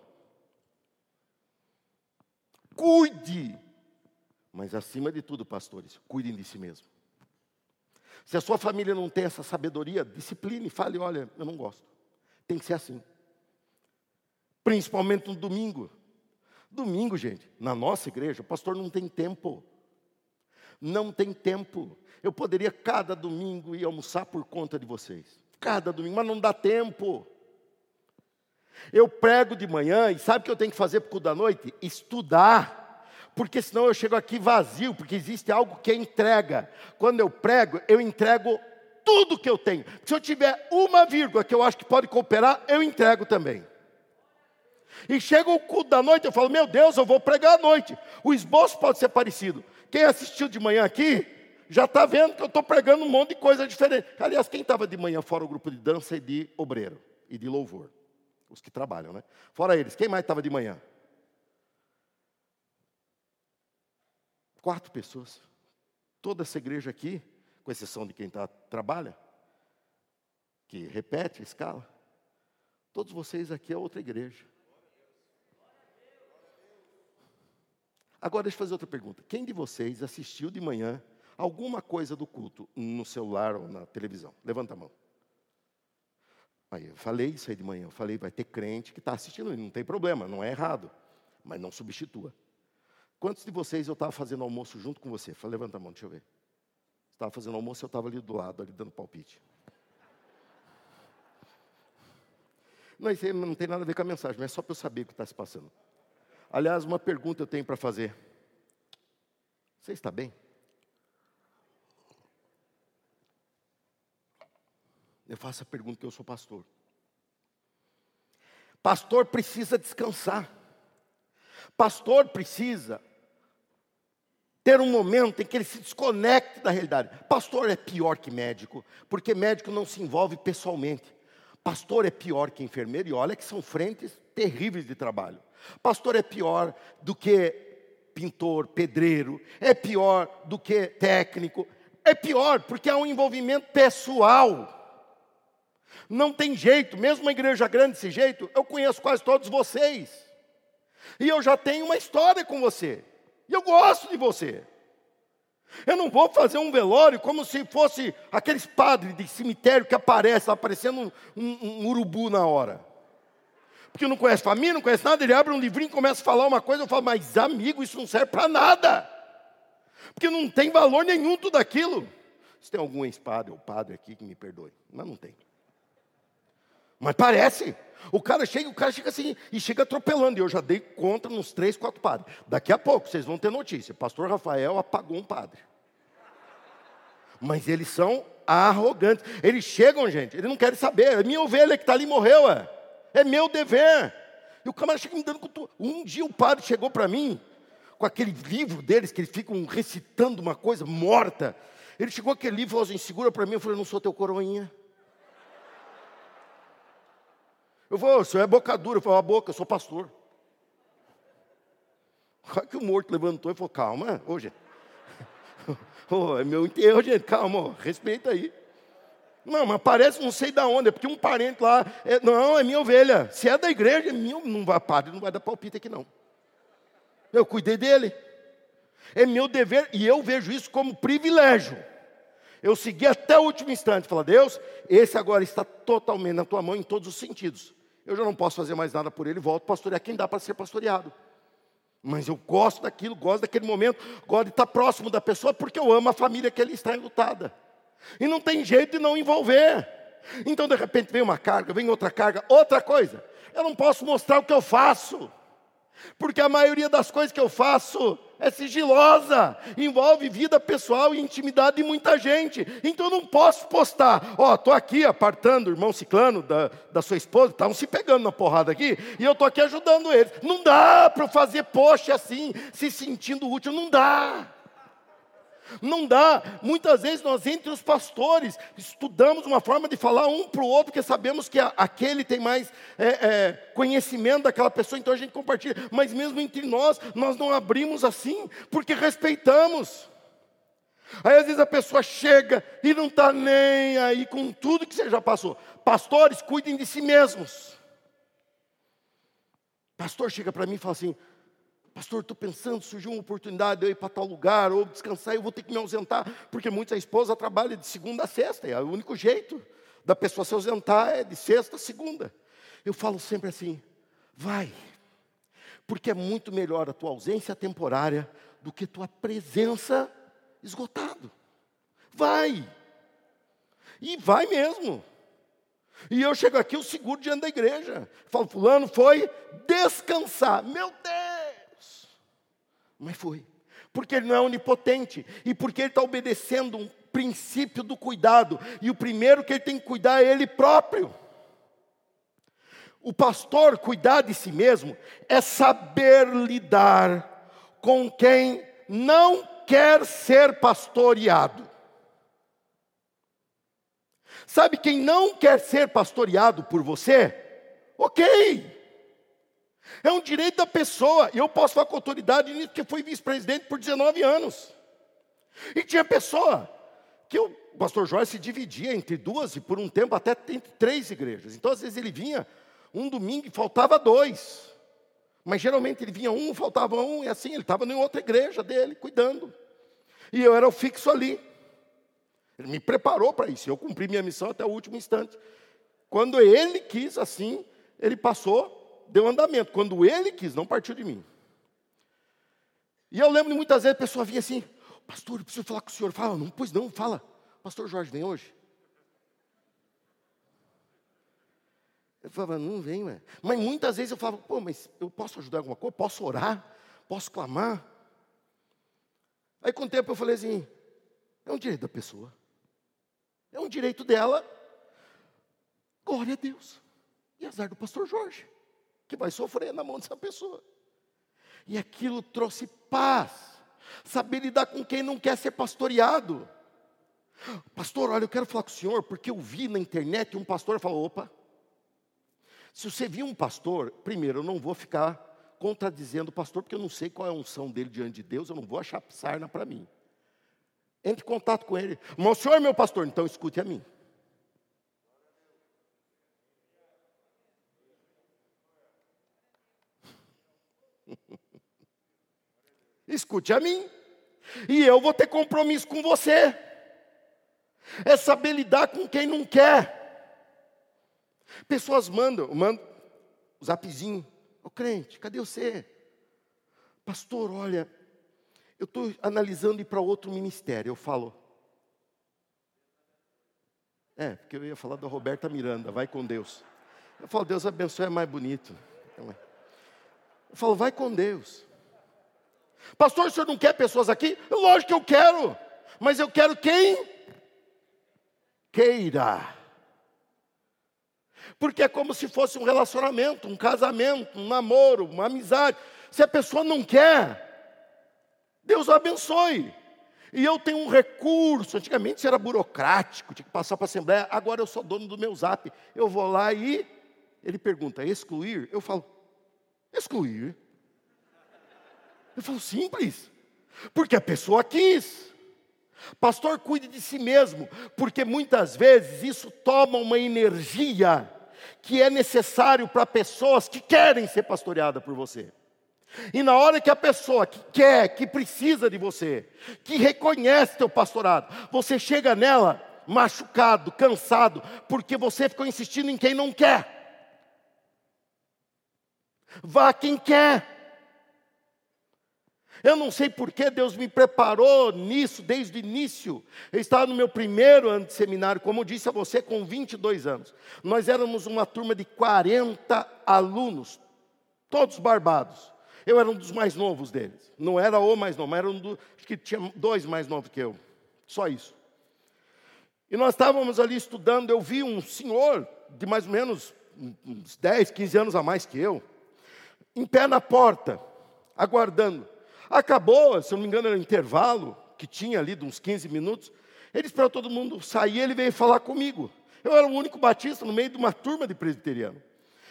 Cuide mas acima de tudo, pastores, cuidem de si mesmo. Se a sua família não tem essa sabedoria, discipline, fale, olha, eu não gosto. Tem que ser assim. Principalmente no domingo. Domingo, gente, na nossa igreja, o pastor não tem tempo. Não tem tempo. Eu poderia cada domingo ir almoçar por conta de vocês. Cada domingo, mas não dá tempo. Eu prego de manhã e sabe o que eu tenho que fazer por da noite? Estudar porque senão eu chego aqui vazio, porque existe algo que é entrega. Quando eu prego, eu entrego tudo que eu tenho. Se eu tiver uma vírgula que eu acho que pode cooperar, eu entrego também. E chega o culto da noite, eu falo, meu Deus, eu vou pregar à noite. O esboço pode ser parecido. Quem assistiu de manhã aqui, já está vendo que eu estou pregando um monte de coisa diferente. Aliás, quem estava de manhã fora o grupo de dança e de obreiro e de louvor? Os que trabalham, né? Fora eles, quem mais estava de manhã? Quatro pessoas. Toda essa igreja aqui, com exceção de quem tá, trabalha, que repete a escala, todos vocês aqui é outra igreja. Agora deixa eu fazer outra pergunta. Quem de vocês assistiu de manhã alguma coisa do culto no celular ou na televisão? Levanta a mão. Aí eu falei isso aí de manhã. Eu falei, vai ter crente que está assistindo, não tem problema, não é errado, mas não substitua. Quantos de vocês eu estava fazendo almoço junto com você? Falei, levanta a mão, deixa eu ver. Estava fazendo almoço, eu estava ali do lado, ali dando palpite. Não, isso aí não tem nada a ver com a mensagem, mas é só para eu saber o que está se passando. Aliás, uma pergunta eu tenho para fazer. Você está bem? Eu faço a pergunta que eu sou pastor. Pastor precisa descansar. Pastor precisa ter um momento em que ele se desconecte da realidade. Pastor é pior que médico, porque médico não se envolve pessoalmente. Pastor é pior que enfermeiro, e olha que são frentes terríveis de trabalho. Pastor é pior do que pintor, pedreiro, é pior do que técnico, é pior porque há um envolvimento pessoal. Não tem jeito, mesmo uma igreja grande desse jeito, eu conheço quase todos vocês. E eu já tenho uma história com você. E eu gosto de você. Eu não vou fazer um velório como se fosse aqueles padres de cemitério que aparecem, aparecendo um, um, um urubu na hora. Porque não conhece família, não conhece nada, ele abre um livrinho e começa a falar uma coisa, eu falo, mas amigo, isso não serve para nada. Porque não tem valor nenhum tudo aquilo. Se tem algum ex-padre ou padre aqui que me perdoe, mas não tem. Mas parece. O cara chega, o cara chega assim e chega atropelando. E eu já dei conta nos três, quatro padres. Daqui a pouco vocês vão ter notícia. Pastor Rafael apagou um padre. Mas eles são arrogantes. Eles chegam, gente, eles não querem saber. É minha ovelha que está ali morreu, é. É meu dever. E o camarada chega me dando com Um dia o padre chegou para mim com aquele livro deles que eles ficam recitando uma coisa morta. Ele chegou aquele livro e falou assim: segura para mim. Eu falei: não sou teu coroinha. Eu falei, o senhor é boca dura. Eu falei, a boca, eu sou pastor. Olha que o morto levantou e falou, calma, gente. Oh, é meu enterro, gente, calma, respeita aí. Não, mas parece não sei da onde, é porque um parente lá, é, não, é minha ovelha. Se é da igreja, é minha, não vai, padre, não vai dar palpite aqui não. Eu cuidei dele. É meu dever, e eu vejo isso como privilégio. Eu segui até o último instante, falar, Deus, esse agora está totalmente na tua mão em todos os sentidos eu já não posso fazer mais nada por ele, volto a pastorear quem dá para ser pastoreado. Mas eu gosto daquilo, gosto daquele momento, gosto de estar próximo da pessoa, porque eu amo a família que ele está enlutada. E não tem jeito de não envolver. Então, de repente, vem uma carga, vem outra carga, outra coisa. Eu não posso mostrar o que eu faço, porque a maioria das coisas que eu faço é sigilosa, envolve vida pessoal e intimidade de muita gente. Então eu não posso postar, ó, oh, estou aqui apartando o irmão ciclano da, da sua esposa, estavam se pegando na porrada aqui, e eu estou aqui ajudando eles. Não dá para fazer post assim, se sentindo útil, não dá. Não dá. Muitas vezes nós, entre os pastores, estudamos uma forma de falar um para o outro, porque sabemos que aquele tem mais é, é, conhecimento daquela pessoa, então a gente compartilha. Mas mesmo entre nós, nós não abrimos assim, porque respeitamos. Aí às vezes a pessoa chega e não está nem aí com tudo que você já passou. Pastores, cuidem de si mesmos. Pastor chega para mim e fala assim: Pastor, estou pensando, surgiu uma oportunidade de eu ir para tal lugar, ou descansar, eu vou ter que me ausentar, porque muitas esposas trabalham de segunda a sexta, é o único jeito da pessoa se ausentar é de sexta a segunda. Eu falo sempre assim, vai, porque é muito melhor a tua ausência temporária do que tua presença esgotado. Vai, e vai mesmo. E eu chego aqui, eu seguro diante da igreja. Falo, fulano foi descansar. Meu Deus! Mas foi. Porque ele não é onipotente. E porque ele está obedecendo um princípio do cuidado. E o primeiro que ele tem que cuidar é ele próprio. O pastor cuidar de si mesmo é saber lidar com quem não quer ser pastoreado. Sabe quem não quer ser pastoreado por você? Ok. É um direito da pessoa. E eu posso falar com autoridade nisso, porque fui vice-presidente por 19 anos. E tinha pessoa que o pastor Jorge se dividia entre duas e por um tempo até entre três igrejas. Então, às vezes, ele vinha um domingo e faltava dois. Mas geralmente ele vinha um, faltava um, e assim, ele estava em outra igreja dele, cuidando. E eu era o fixo ali. Ele me preparou para isso. Eu cumpri minha missão até o último instante. Quando ele quis assim, ele passou deu andamento. Quando ele quis, não partiu de mim. E eu lembro de muitas vezes a pessoa vinha assim, pastor, eu preciso falar com o senhor. Fala, não, pois não, fala. Pastor Jorge, vem hoje. falava, não vem, ué. Mas muitas vezes eu falava, pô, mas eu posso ajudar alguma coisa? Posso orar? Posso clamar? Aí com o tempo eu falei assim, é um direito da pessoa. É um direito dela. Glória a Deus. E azar do pastor Jorge, que vai sofrer na mão dessa pessoa. E aquilo trouxe paz. Saber lidar com quem não quer ser pastoreado. Pastor, olha, eu quero falar com o senhor, porque eu vi na internet um pastor falou: opa, se você viu um pastor, primeiro, eu não vou ficar contradizendo o pastor, porque eu não sei qual é a unção dele diante de Deus, eu não vou achar sarna para mim. Entre em contato com ele. Mas o senhor é meu pastor, então escute a mim. Escute a mim. E eu vou ter compromisso com você. É saber lidar com quem não quer. Pessoas mandam, mandam o zapzinho. Ô crente, cadê você? Pastor, olha, eu estou analisando ir para outro ministério. Eu falo. É, porque eu ia falar da Roberta Miranda, vai com Deus. Eu falo, Deus abençoe, é mais bonito. Eu falo, vai com Deus. Pastor, o senhor não quer pessoas aqui? Lógico que eu quero, mas eu quero quem queira. Porque é como se fosse um relacionamento, um casamento, um namoro, uma amizade. Se a pessoa não quer, Deus abençoe. E eu tenho um recurso, antigamente era burocrático, tinha que passar para a Assembleia, agora eu sou dono do meu zap. Eu vou lá e ele pergunta, excluir? Eu falo, excluir? Eu falo, simples. Porque a pessoa quis. Pastor, cuide de si mesmo, porque muitas vezes isso toma uma energia que é necessário para pessoas que querem ser pastoreadas por você. E na hora que a pessoa que quer, que precisa de você, que reconhece teu pastorado, você chega nela machucado, cansado, porque você ficou insistindo em quem não quer. Vá quem quer. Eu não sei por que Deus me preparou nisso desde o início. Eu estava no meu primeiro ano de seminário, como eu disse a você, com 22 anos. Nós éramos uma turma de 40 alunos, todos barbados. Eu era um dos mais novos deles. Não era o mais novo, mas era um dos. Acho que tinha dois mais novos que eu. Só isso. E nós estávamos ali estudando. Eu vi um senhor de mais ou menos uns 10, 15 anos a mais que eu, em pé na porta, aguardando. Acabou, se eu não me engano, era um intervalo, que tinha ali de uns 15 minutos. Ele esperou todo mundo sair, ele veio falar comigo. Eu era o único batista no meio de uma turma de presbiteriano.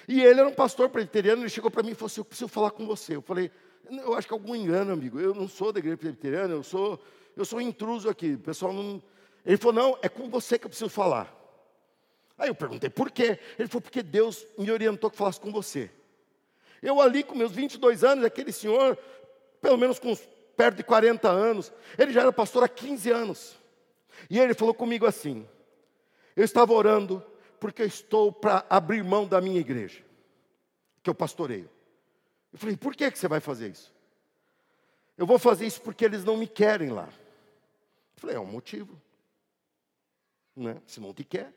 E ele era um pastor presbiteriano, ele chegou para mim e falou assim: Eu preciso falar com você. Eu falei: Eu acho que é algum engano, amigo. Eu não sou da igreja presbiteriana, eu sou, eu sou intruso aqui. O pessoal não. Ele falou: Não, é com você que eu preciso falar. Aí eu perguntei por quê. Ele falou: Porque Deus me orientou que falasse com você. Eu ali com meus 22 anos, aquele senhor pelo menos com perto de 40 anos. Ele já era pastor há 15 anos. E ele falou comigo assim: Eu estava orando porque eu estou para abrir mão da minha igreja, que eu pastoreio. Eu falei: Por que, que você vai fazer isso? Eu vou fazer isso porque eles não me querem lá. Eu falei: É um motivo. Né? Se não te quer.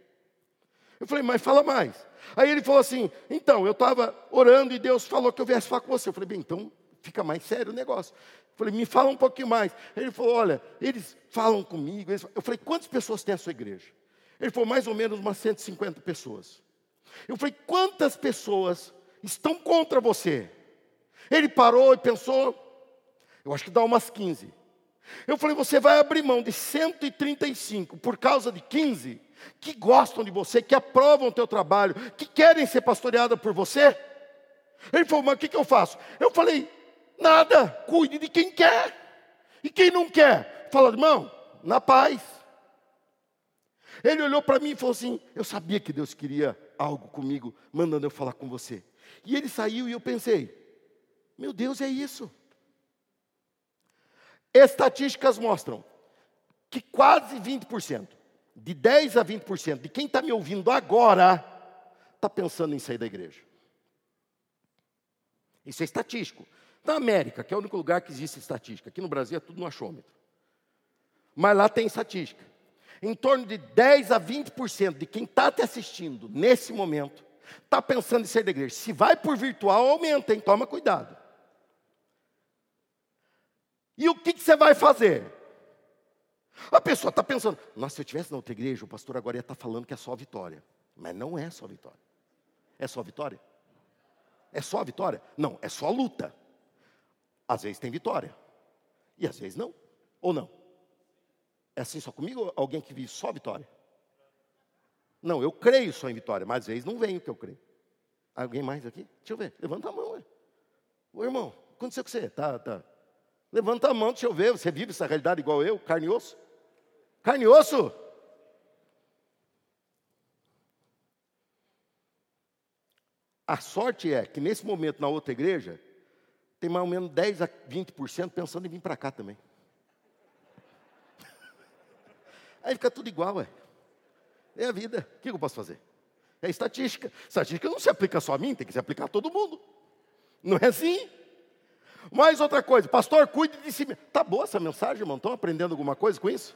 Eu falei, mas fala mais. Aí ele falou assim: então, eu estava orando e Deus falou que eu viesse falar com você. Eu falei, bem, então fica mais sério o negócio. Eu falei, me fala um pouquinho mais. Ele falou, olha, eles falam comigo. Eu falei, quantas pessoas tem a sua igreja? Ele falou, mais ou menos umas 150 pessoas. Eu falei, quantas pessoas estão contra você? Ele parou e pensou, eu acho que dá umas 15. Eu falei, você vai abrir mão de 135 por causa de 15 que gostam de você, que aprovam o teu trabalho, que querem ser pastoreadas por você? Ele falou, mas o que, que eu faço? Eu falei, Nada, cuide de quem quer. E quem não quer, fala, irmão, na paz. Ele olhou para mim e falou assim: Eu sabia que Deus queria algo comigo, mandando eu falar com você. E ele saiu e eu pensei: Meu Deus, é isso. Estatísticas mostram que quase 20%, de 10 a 20% de quem está me ouvindo agora, está pensando em sair da igreja. Isso é estatístico. Na América, que é o único lugar que existe estatística, aqui no Brasil é tudo no achômetro. Mas lá tem estatística. Em torno de 10 a 20% de quem está te assistindo nesse momento Está pensando em ser da igreja. Se vai por virtual, aumenta, hein? Toma cuidado. E o que, que você vai fazer? A pessoa está pensando, nossa, se eu tivesse na outra igreja, o pastor agora ia estar tá falando que é só vitória. Mas não é só vitória. É só vitória? É só vitória? Não, é só luta. Às vezes tem vitória. E às vezes não. Ou não? É assim só comigo alguém que vive só vitória? Não, eu creio só em vitória, mas às vezes não vem o que eu creio. Alguém mais aqui? Deixa eu ver. Levanta a mão, ué. Ô irmão, aconteceu com você? Tá, tá. Levanta a mão, deixa eu ver. Você vive essa realidade igual eu, carne e osso? Carne e osso? A sorte é que nesse momento na outra igreja, tem mais ou menos 10 a 20% pensando em vir para cá também. Aí fica tudo igual, ué. É a vida. O que eu posso fazer? É estatística. Estatística não se aplica só a mim, tem que se aplicar a todo mundo. Não é assim? Mais outra coisa, pastor, cuide de si mesmo. Tá boa essa mensagem, irmão? Estão aprendendo alguma coisa com isso?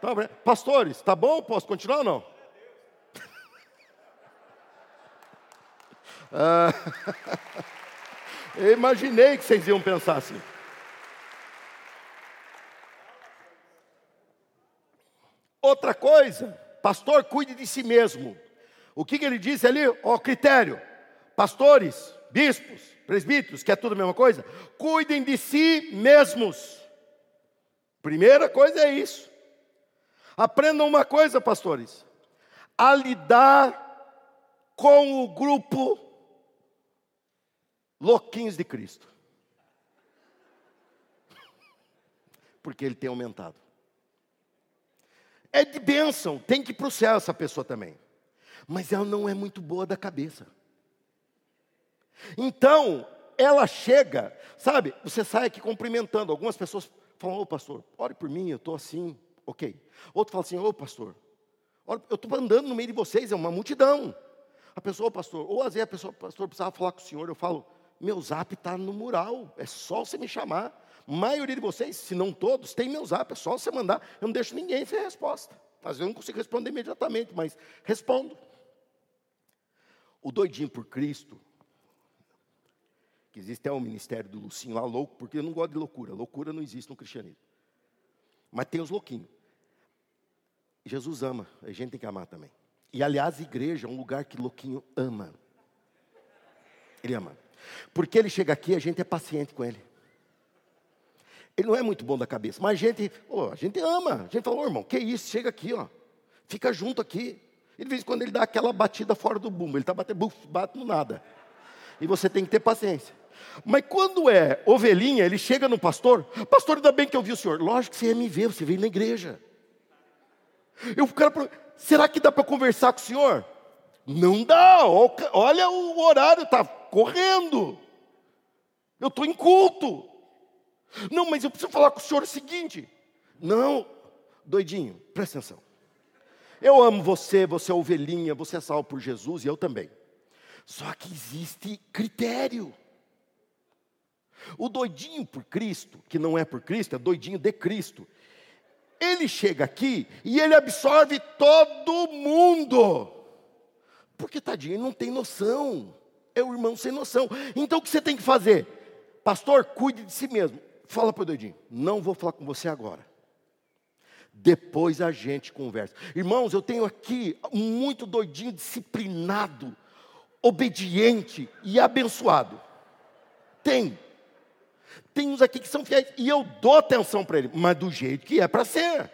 Tá, pastores, tá bom? Posso continuar ou não? ah, eu imaginei que vocês iam pensar assim. Outra coisa, pastor, cuide de si mesmo. O que, que ele disse ali? Ó, critério: pastores, bispos, presbíteros, que é tudo a mesma coisa, cuidem de si mesmos. Primeira coisa é isso. Aprendam uma coisa, pastores: a lidar com o grupo louquinhos de Cristo. Porque ele tem aumentado. É de bênção, tem que ir para o céu essa pessoa também. Mas ela não é muito boa da cabeça. Então, ela chega, sabe, você sai aqui cumprimentando. Algumas pessoas falam, ô pastor, ore por mim, eu estou assim, ok. Outro fala assim, ô pastor, eu estou andando no meio de vocês, é uma multidão. A pessoa, pastor, ou às vezes a pessoa, pastor, precisava falar com o senhor, eu falo, meu zap está no mural, é só você me chamar. A maioria de vocês, se não todos, tem meu zap, é só você mandar. Eu não deixo ninguém sem resposta. Às vezes eu não consigo responder imediatamente, mas respondo. O doidinho por Cristo, que existe até o ministério do Lucinho lá, louco, porque eu não gosto de loucura. Loucura não existe no cristianismo. Mas tem os louquinhos. Jesus ama, a gente tem que amar também. E aliás, igreja é um lugar que louquinho ama. Ele ama. Porque ele chega aqui, a gente é paciente com ele. Ele não é muito bom da cabeça, mas a gente, oh, a gente ama. A gente fala, oh, irmão, que isso? Chega aqui, ó. Fica junto aqui. E de vez em quando ele dá aquela batida fora do bumbo, ele está batendo, buf, bate no nada. E você tem que ter paciência. Mas quando é ovelhinha, ele chega no pastor, pastor, ainda bem que eu vi o senhor. Lógico que você ia me ver, você veio na igreja. Eu quero, será que dá para conversar com o senhor? Não dá, olha o horário, está correndo. Eu estou em culto. Não, mas eu preciso falar com o senhor o seguinte. Não, doidinho, presta atenção. Eu amo você, você é ovelhinha, você é salvo por Jesus e eu também. Só que existe critério. O doidinho por Cristo, que não é por Cristo, é doidinho de Cristo. Ele chega aqui e ele absorve todo mundo. Porque tadinho, ele não tem noção. É o irmão sem noção. Então o que você tem que fazer? Pastor, cuide de si mesmo. Fala para o doidinho, não vou falar com você agora. Depois a gente conversa. Irmãos, eu tenho aqui muito doidinho, disciplinado, obediente e abençoado. Tem. Tem uns aqui que são fiéis e eu dou atenção para ele, mas do jeito que é para ser.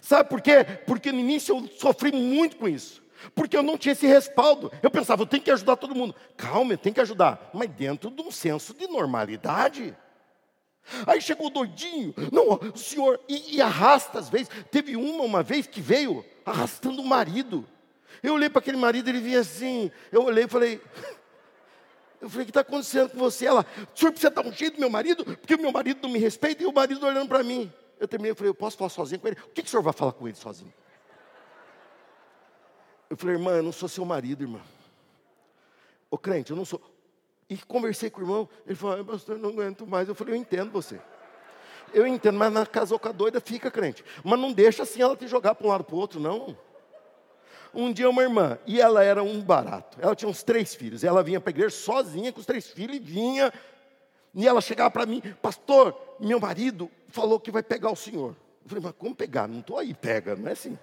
Sabe por quê? Porque no início eu sofri muito com isso. Porque eu não tinha esse respaldo. Eu pensava, eu tenho que ajudar todo mundo. Calma, eu tenho que ajudar. Mas dentro de um senso de normalidade. Aí chegou o doidinho, não, o senhor, e, e, arrasta às vezes. Teve uma, uma vez que veio arrastando o marido. Eu olhei para aquele marido, ele vinha assim. Eu olhei e falei, eu falei, o que está acontecendo com você? Ela, o senhor precisa dar um jeito do meu marido, porque o meu marido não me respeita e o marido olhando para mim. Eu terminei, eu falei, eu posso falar sozinho com ele? O que, que o senhor vai falar com ele sozinho? Eu falei, irmã, eu não sou seu marido, irmã. Ô crente, eu não sou. E conversei com o irmão, ele falou, pastor, não aguento mais. Eu falei, eu entendo você. Eu entendo, mas na casoca doida fica crente. Mas não deixa assim ela te jogar para um lado para o outro, não. um dia uma irmã, e ela era um barato. Ela tinha uns três filhos. Ela vinha para a igreja sozinha com os três filhos e vinha. E ela chegava para mim, pastor, meu marido falou que vai pegar o senhor. Eu falei, mas como pegar? Não estou aí, pega, não é assim.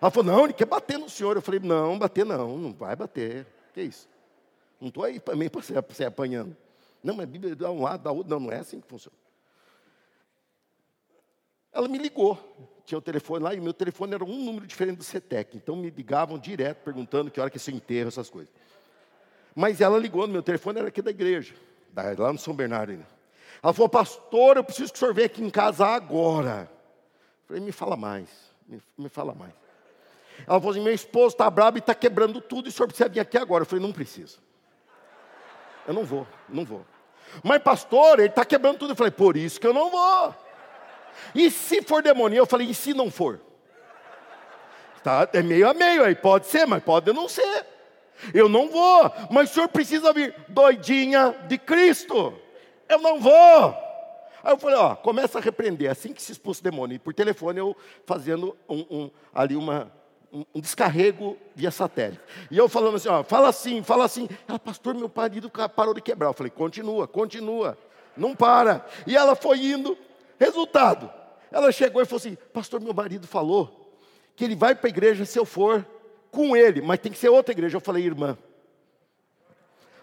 Ela falou, não, ele quer bater no senhor. Eu falei, não, bater não, não vai bater. Que isso? Não estou aí também para ser apanhando. Não, mas a Bíblia dá um lado, dá outro. Não, não é assim que funciona. Ela me ligou. Tinha o telefone lá e meu telefone era um número diferente do CETEC. Então me ligavam direto perguntando que hora que ia ser enterro, essas coisas. Mas ela ligou no meu telefone, era aqui da igreja, lá no São Bernardo ainda. Ela falou, pastor, eu preciso que o senhor venha aqui em casa agora. Eu falei, me fala mais, me fala mais. Ela falou assim, meu esposo está bravo e está quebrando tudo e o senhor precisa vir aqui agora. Eu falei, não precisa. Eu não vou, não vou. Mas pastor, ele está quebrando tudo. Eu falei, por isso que eu não vou. E se for demônio? Eu falei, e se não for? Tá, é meio a meio aí, pode ser, mas pode não ser. Eu não vou, mas o senhor precisa vir, doidinha de Cristo. Eu não vou. Aí eu falei, ó, começa a repreender. Assim que se expulsa o demônio, e por telefone eu fazendo um, um, ali uma, um, descarrego via satélite. E eu falando assim, ó, fala assim, fala assim. Ela, pastor, meu marido parou de quebrar. Eu falei, continua, continua, não para. E ela foi indo, Resultado, ela chegou e falou assim: Pastor, meu marido falou que ele vai para a igreja se eu for com ele, mas tem que ser outra igreja. Eu falei, irmã,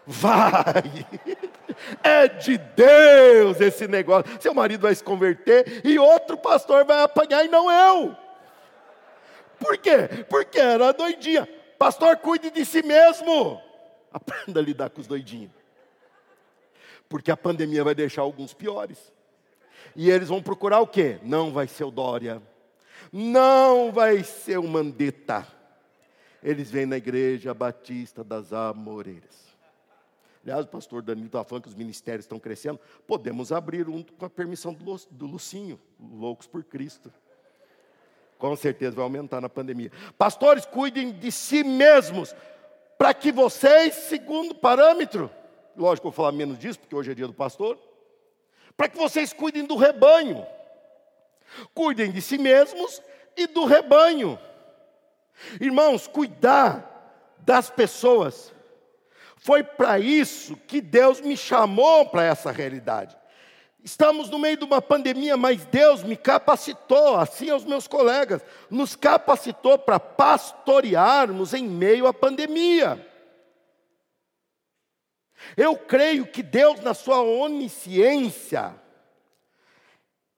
vai, é de Deus esse negócio. Seu marido vai se converter e outro pastor vai apanhar e não eu. Por quê? Porque era doidinha. Pastor, cuide de si mesmo. Aprenda a lidar com os doidinhos. Porque a pandemia vai deixar alguns piores. E eles vão procurar o quê? Não vai ser o Dória, não vai ser o Mandetta. Eles vêm na igreja batista das Amoreiras. Aliás, o pastor Danilo está falando que os ministérios estão crescendo. Podemos abrir um com a permissão do, Lucinho, Loucos por Cristo. Com certeza vai aumentar na pandemia. Pastores, cuidem de si mesmos, para que vocês, segundo parâmetro, lógico, eu vou falar menos disso, porque hoje é dia do pastor, para que vocês cuidem do rebanho. Cuidem de si mesmos e do rebanho. Irmãos, cuidar das pessoas. Foi para isso que Deus me chamou para essa realidade. Estamos no meio de uma pandemia, mas Deus me capacitou, assim aos meus colegas, nos capacitou para pastorearmos em meio à pandemia. Eu creio que Deus, na sua onisciência,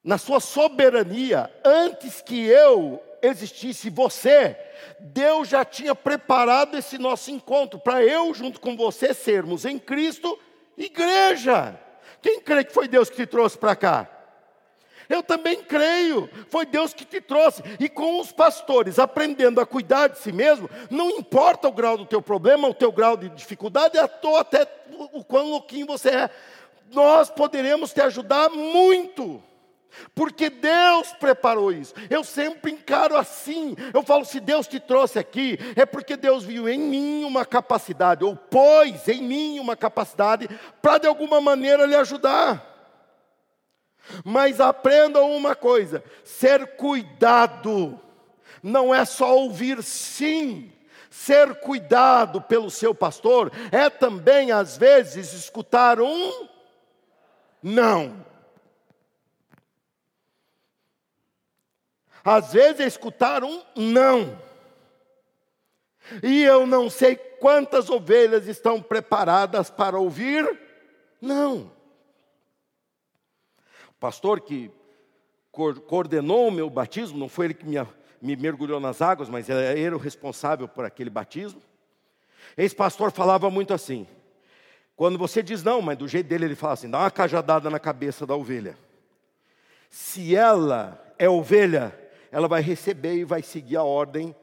na sua soberania, antes que eu existisse você, Deus já tinha preparado esse nosso encontro para eu, junto com você, sermos em Cristo igreja. Quem crê que foi Deus que te trouxe para cá? Eu também creio, foi Deus que te trouxe. E com os pastores aprendendo a cuidar de si mesmo, não importa o grau do teu problema, o teu grau de dificuldade, até o quão louquinho você é, nós poderemos te ajudar muito. Porque Deus preparou isso. Eu sempre encaro assim. Eu falo: se Deus te trouxe aqui, é porque Deus viu em mim uma capacidade, ou pôs em mim uma capacidade, para de alguma maneira lhe ajudar. Mas aprendam uma coisa: ser cuidado não é só ouvir sim. Ser cuidado pelo seu pastor é também, às vezes, escutar um não. Às vezes é escutar um não. E eu não sei quantas ovelhas estão preparadas para ouvir não pastor que coordenou o meu batismo, não foi ele que me, me mergulhou nas águas, mas era ele o responsável por aquele batismo. Esse pastor falava muito assim: quando você diz não, mas do jeito dele ele fala assim, dá uma cajadada na cabeça da ovelha. Se ela é ovelha, ela vai receber e vai seguir a ordem,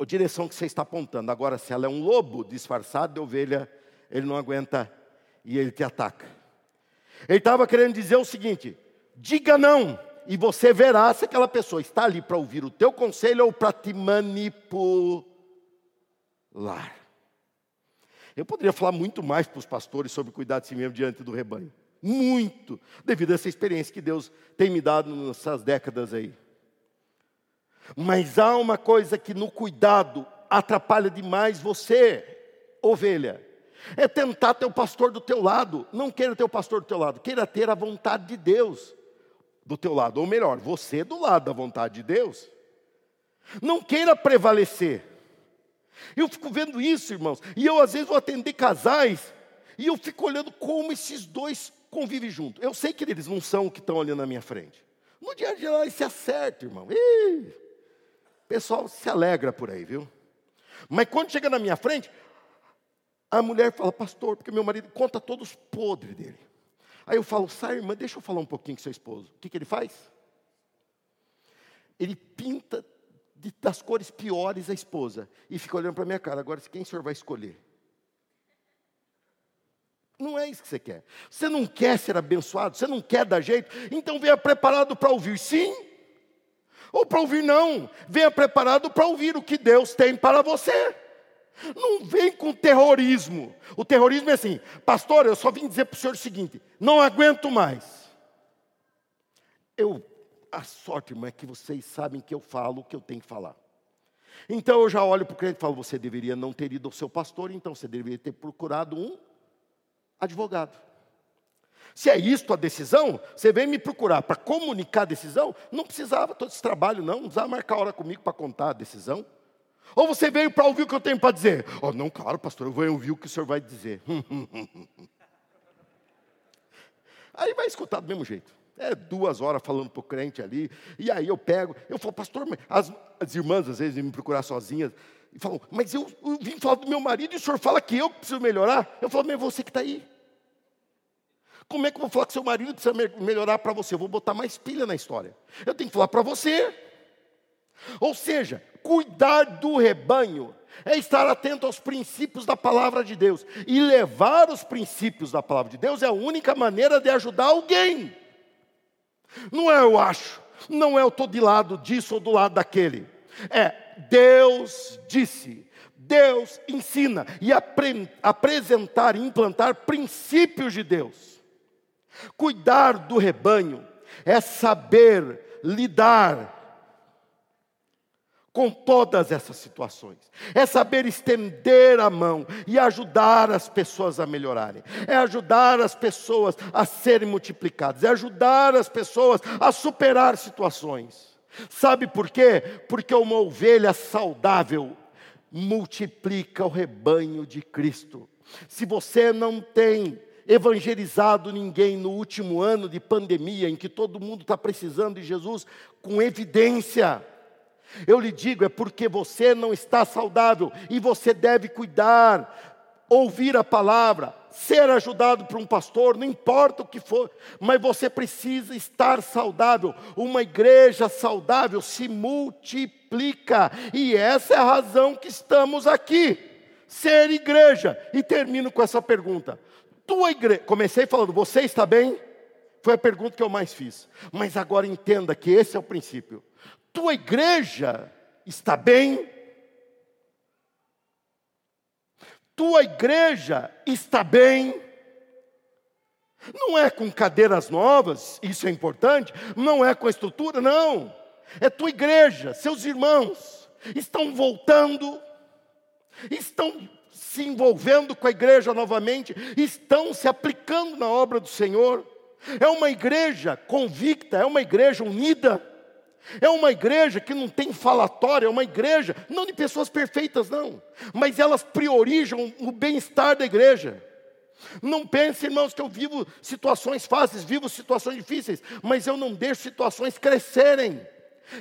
a direção que você está apontando. Agora, se ela é um lobo disfarçado de ovelha, ele não aguenta e ele te ataca. Ele estava querendo dizer o seguinte: diga não, e você verá se aquela pessoa está ali para ouvir o teu conselho ou para te manipular. Eu poderia falar muito mais para os pastores sobre cuidar de si mesmo diante do rebanho. Muito, devido a essa experiência que Deus tem me dado nessas décadas aí. Mas há uma coisa que no cuidado atrapalha demais você, ovelha. É tentar ter o pastor do teu lado. Não queira ter o pastor do teu lado, queira ter a vontade de Deus do teu lado, ou melhor, você do lado da vontade de Deus. Não queira prevalecer. Eu fico vendo isso, irmãos, e eu às vezes vou atender casais e eu fico olhando como esses dois convivem juntos. Eu sei que eles não são o que estão ali na minha frente. No dia a dia eles se acertam, irmão. Ih, o pessoal se alegra por aí, viu? Mas quando chega na minha frente, a mulher fala, pastor, porque meu marido conta todos podres dele. Aí eu falo, sai, irmã, deixa eu falar um pouquinho com seu esposo. O que, que ele faz? Ele pinta de, das cores piores a esposa e fica olhando para minha cara. Agora, quem o senhor vai escolher? Não é isso que você quer. Você não quer ser abençoado, você não quer dar jeito, então venha preparado para ouvir sim, ou para ouvir não. Venha preparado para ouvir o que Deus tem para você. Não vem com terrorismo. O terrorismo é assim, pastor, eu só vim dizer para o senhor o seguinte: não aguento mais. Eu, a sorte, irmã, é que vocês sabem que eu falo o que eu tenho que falar. Então eu já olho para o crente e falo: você deveria não ter ido ao seu pastor, então você deveria ter procurado um advogado. Se é isto a decisão, você vem me procurar para comunicar a decisão, não precisava todo esse trabalho, não, não precisava marcar hora comigo para contar a decisão. Ou você veio para ouvir o que eu tenho para dizer? Oh, não, claro, pastor, eu vou ouvir o que o senhor vai dizer. aí vai escutar do mesmo jeito. É duas horas falando para o crente ali, e aí eu pego, eu falo, pastor, as, as irmãs às vezes me procurar sozinhas, e falam, mas eu, eu, vim falar do meu marido e o senhor fala que eu preciso melhorar? Eu falo, mas é você que está aí. Como é que eu vou falar que seu marido precisa melhorar para você? Eu vou botar mais pilha na história. Eu tenho que falar para você. Ou seja, cuidar do rebanho é estar atento aos princípios da palavra de Deus. E levar os princípios da palavra de Deus é a única maneira de ajudar alguém. Não é eu acho, não é eu estou de lado disso ou do lado daquele. É Deus disse, Deus ensina e apresentar e implantar princípios de Deus. Cuidar do rebanho é saber lidar com todas essas situações. É saber estender a mão e ajudar as pessoas a melhorarem. É ajudar as pessoas a serem multiplicadas. É ajudar as pessoas a superar situações. Sabe por quê? Porque uma ovelha saudável multiplica o rebanho de Cristo. Se você não tem evangelizado ninguém no último ano de pandemia, em que todo mundo está precisando de Jesus, com evidência, eu lhe digo, é porque você não está saudável e você deve cuidar, ouvir a palavra, ser ajudado por um pastor, não importa o que for, mas você precisa estar saudável. Uma igreja saudável se multiplica, e essa é a razão que estamos aqui. Ser igreja. E termino com essa pergunta: tua igreja, comecei falando, você está bem? Foi a pergunta que eu mais fiz. Mas agora entenda que esse é o princípio. Tua igreja está bem? tua igreja está bem. Não é com cadeiras novas, isso é importante, não é com a estrutura, não. É tua igreja, seus irmãos estão voltando, estão se envolvendo com a igreja novamente, estão se aplicando na obra do Senhor. É uma igreja convicta, é uma igreja unida. É uma igreja que não tem falatório, é uma igreja, não de pessoas perfeitas, não, mas elas priorizam o bem-estar da igreja. Não pense, irmãos, que eu vivo situações fáceis, vivo situações difíceis, mas eu não deixo situações crescerem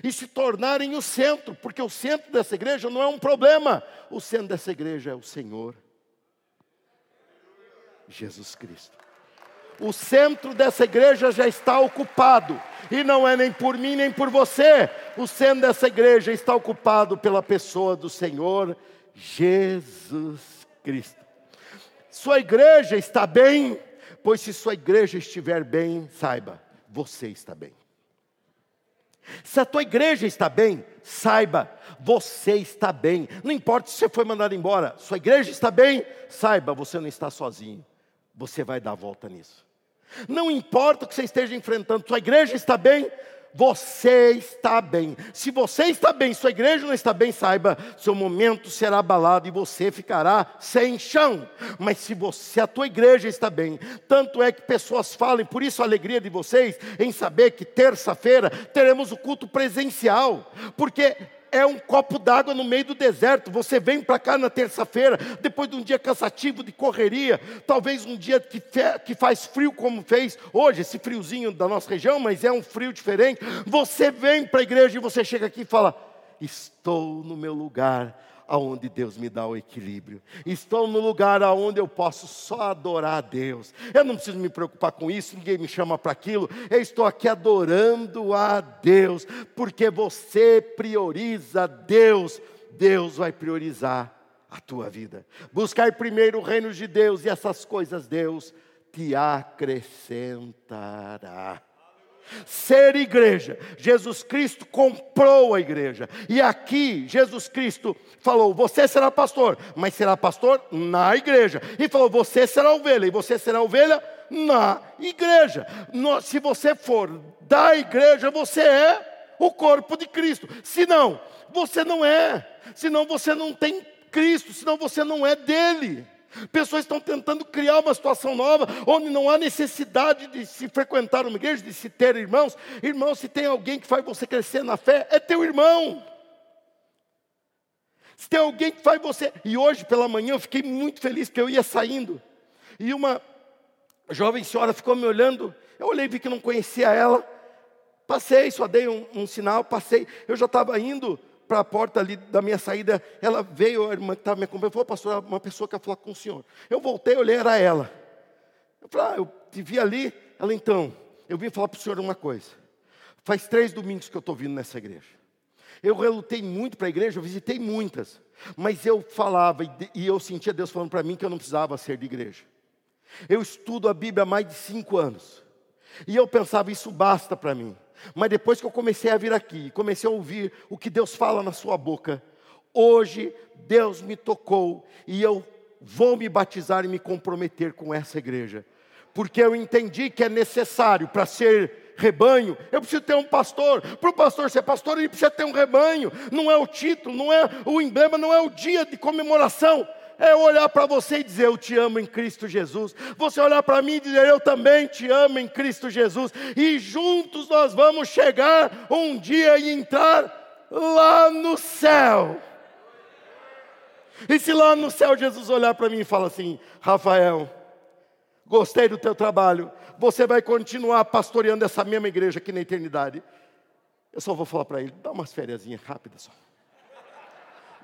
e se tornarem o centro, porque o centro dessa igreja não é um problema, o centro dessa igreja é o Senhor, Jesus Cristo o centro dessa igreja já está ocupado. E não é nem por mim, nem por você. O centro dessa igreja está ocupado pela pessoa do Senhor Jesus Cristo. Sua igreja está bem, pois se sua igreja estiver bem, saiba, você está bem. Se a tua igreja está bem, saiba, você está bem. Não importa se você foi mandado embora, sua igreja está bem, saiba, você não está sozinho. Você vai dar a volta nisso. Não importa o que você esteja enfrentando, sua igreja está bem, você está bem. Se você está bem, sua igreja não está bem, saiba, seu momento será abalado e você ficará sem chão. Mas se você, a tua igreja está bem, tanto é que pessoas falem, por isso a alegria de vocês em saber que terça-feira teremos o culto presencial, porque é um copo d'água no meio do deserto. Você vem para cá na terça-feira, depois de um dia cansativo de correria, talvez um dia que, que faz frio como fez hoje, esse friozinho da nossa região, mas é um frio diferente. Você vem para a igreja e você chega aqui e fala: Estou no meu lugar aonde Deus me dá o equilíbrio. Estou no lugar aonde eu posso só adorar a Deus. Eu não preciso me preocupar com isso, ninguém me chama para aquilo. Eu estou aqui adorando a Deus, porque você prioriza Deus. Deus vai priorizar a tua vida. Buscar primeiro o reino de Deus e essas coisas Deus te acrescentará ser igreja. Jesus Cristo comprou a igreja. E aqui Jesus Cristo falou: Você será pastor, mas será pastor na igreja. E falou: Você será ovelha, e você será ovelha na igreja. Se você for da igreja, você é o corpo de Cristo. Se não, você não é. Senão você não tem Cristo, senão você não é dele. Pessoas estão tentando criar uma situação nova, onde não há necessidade de se frequentar uma igreja, de se ter irmãos. Irmão, se tem alguém que faz você crescer na fé, é teu irmão. Se tem alguém que faz você. E hoje pela manhã eu fiquei muito feliz que eu ia saindo. E uma jovem senhora ficou me olhando. Eu olhei e vi que não conhecia ela. Passei, só dei um, um sinal, passei. Eu já estava indo para a porta ali da minha saída, ela veio, a irmã que estava me acompanhando, falou, pastor, uma pessoa quer falar com o senhor. Eu voltei, olhei, era ela. Eu falei, ah, eu te vi ali. Ela, então, eu vim falar para o senhor uma coisa. Faz três domingos que eu estou vindo nessa igreja. Eu relutei muito para a igreja, eu visitei muitas. Mas eu falava e eu sentia Deus falando para mim que eu não precisava ser de igreja. Eu estudo a Bíblia há mais de cinco anos. E eu pensava, isso basta para mim. Mas depois que eu comecei a vir aqui, comecei a ouvir o que Deus fala na sua boca, hoje Deus me tocou e eu vou me batizar e me comprometer com essa igreja. Porque eu entendi que é necessário para ser rebanho, eu preciso ter um pastor. Para o pastor ser pastor, ele precisa ter um rebanho. Não é o título, não é o emblema, não é o dia de comemoração é olhar para você e dizer: Eu te amo em Cristo Jesus. Você olhar para mim e dizer: Eu também te amo em Cristo Jesus. E juntos nós vamos chegar um dia e entrar lá no céu. E se lá no céu Jesus olhar para mim e falar assim: Rafael, gostei do teu trabalho, você vai continuar pastoreando essa mesma igreja aqui na eternidade. Eu só vou falar para ele: dá umas férias rápidas só.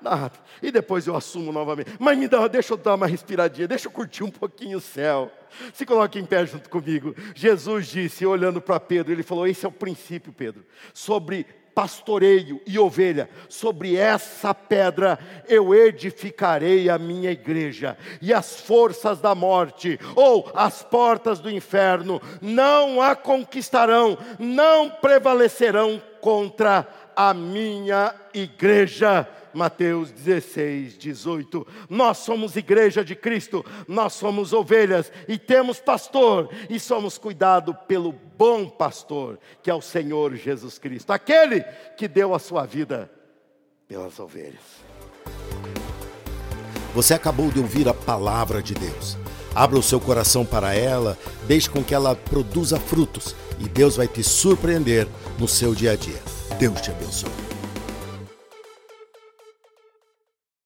Nada. E depois eu assumo novamente. Mas me dá, deixa eu dar uma respiradinha, deixa eu curtir um pouquinho o céu. Se coloque em pé junto comigo. Jesus disse, olhando para Pedro, ele falou: Esse é o princípio, Pedro, sobre pastoreio e ovelha, sobre essa pedra eu edificarei a minha igreja, e as forças da morte, ou as portas do inferno, não a conquistarão, não prevalecerão contra minha igreja. Mateus 16, 18. Nós somos igreja de Cristo, nós somos ovelhas e temos pastor, e somos cuidados pelo bom pastor, que é o Senhor Jesus Cristo, aquele que deu a sua vida pelas ovelhas. Você acabou de ouvir a palavra de Deus. Abra o seu coração para ela, deixe com que ela produza frutos e Deus vai te surpreender no seu dia a dia. Deus te abençoe.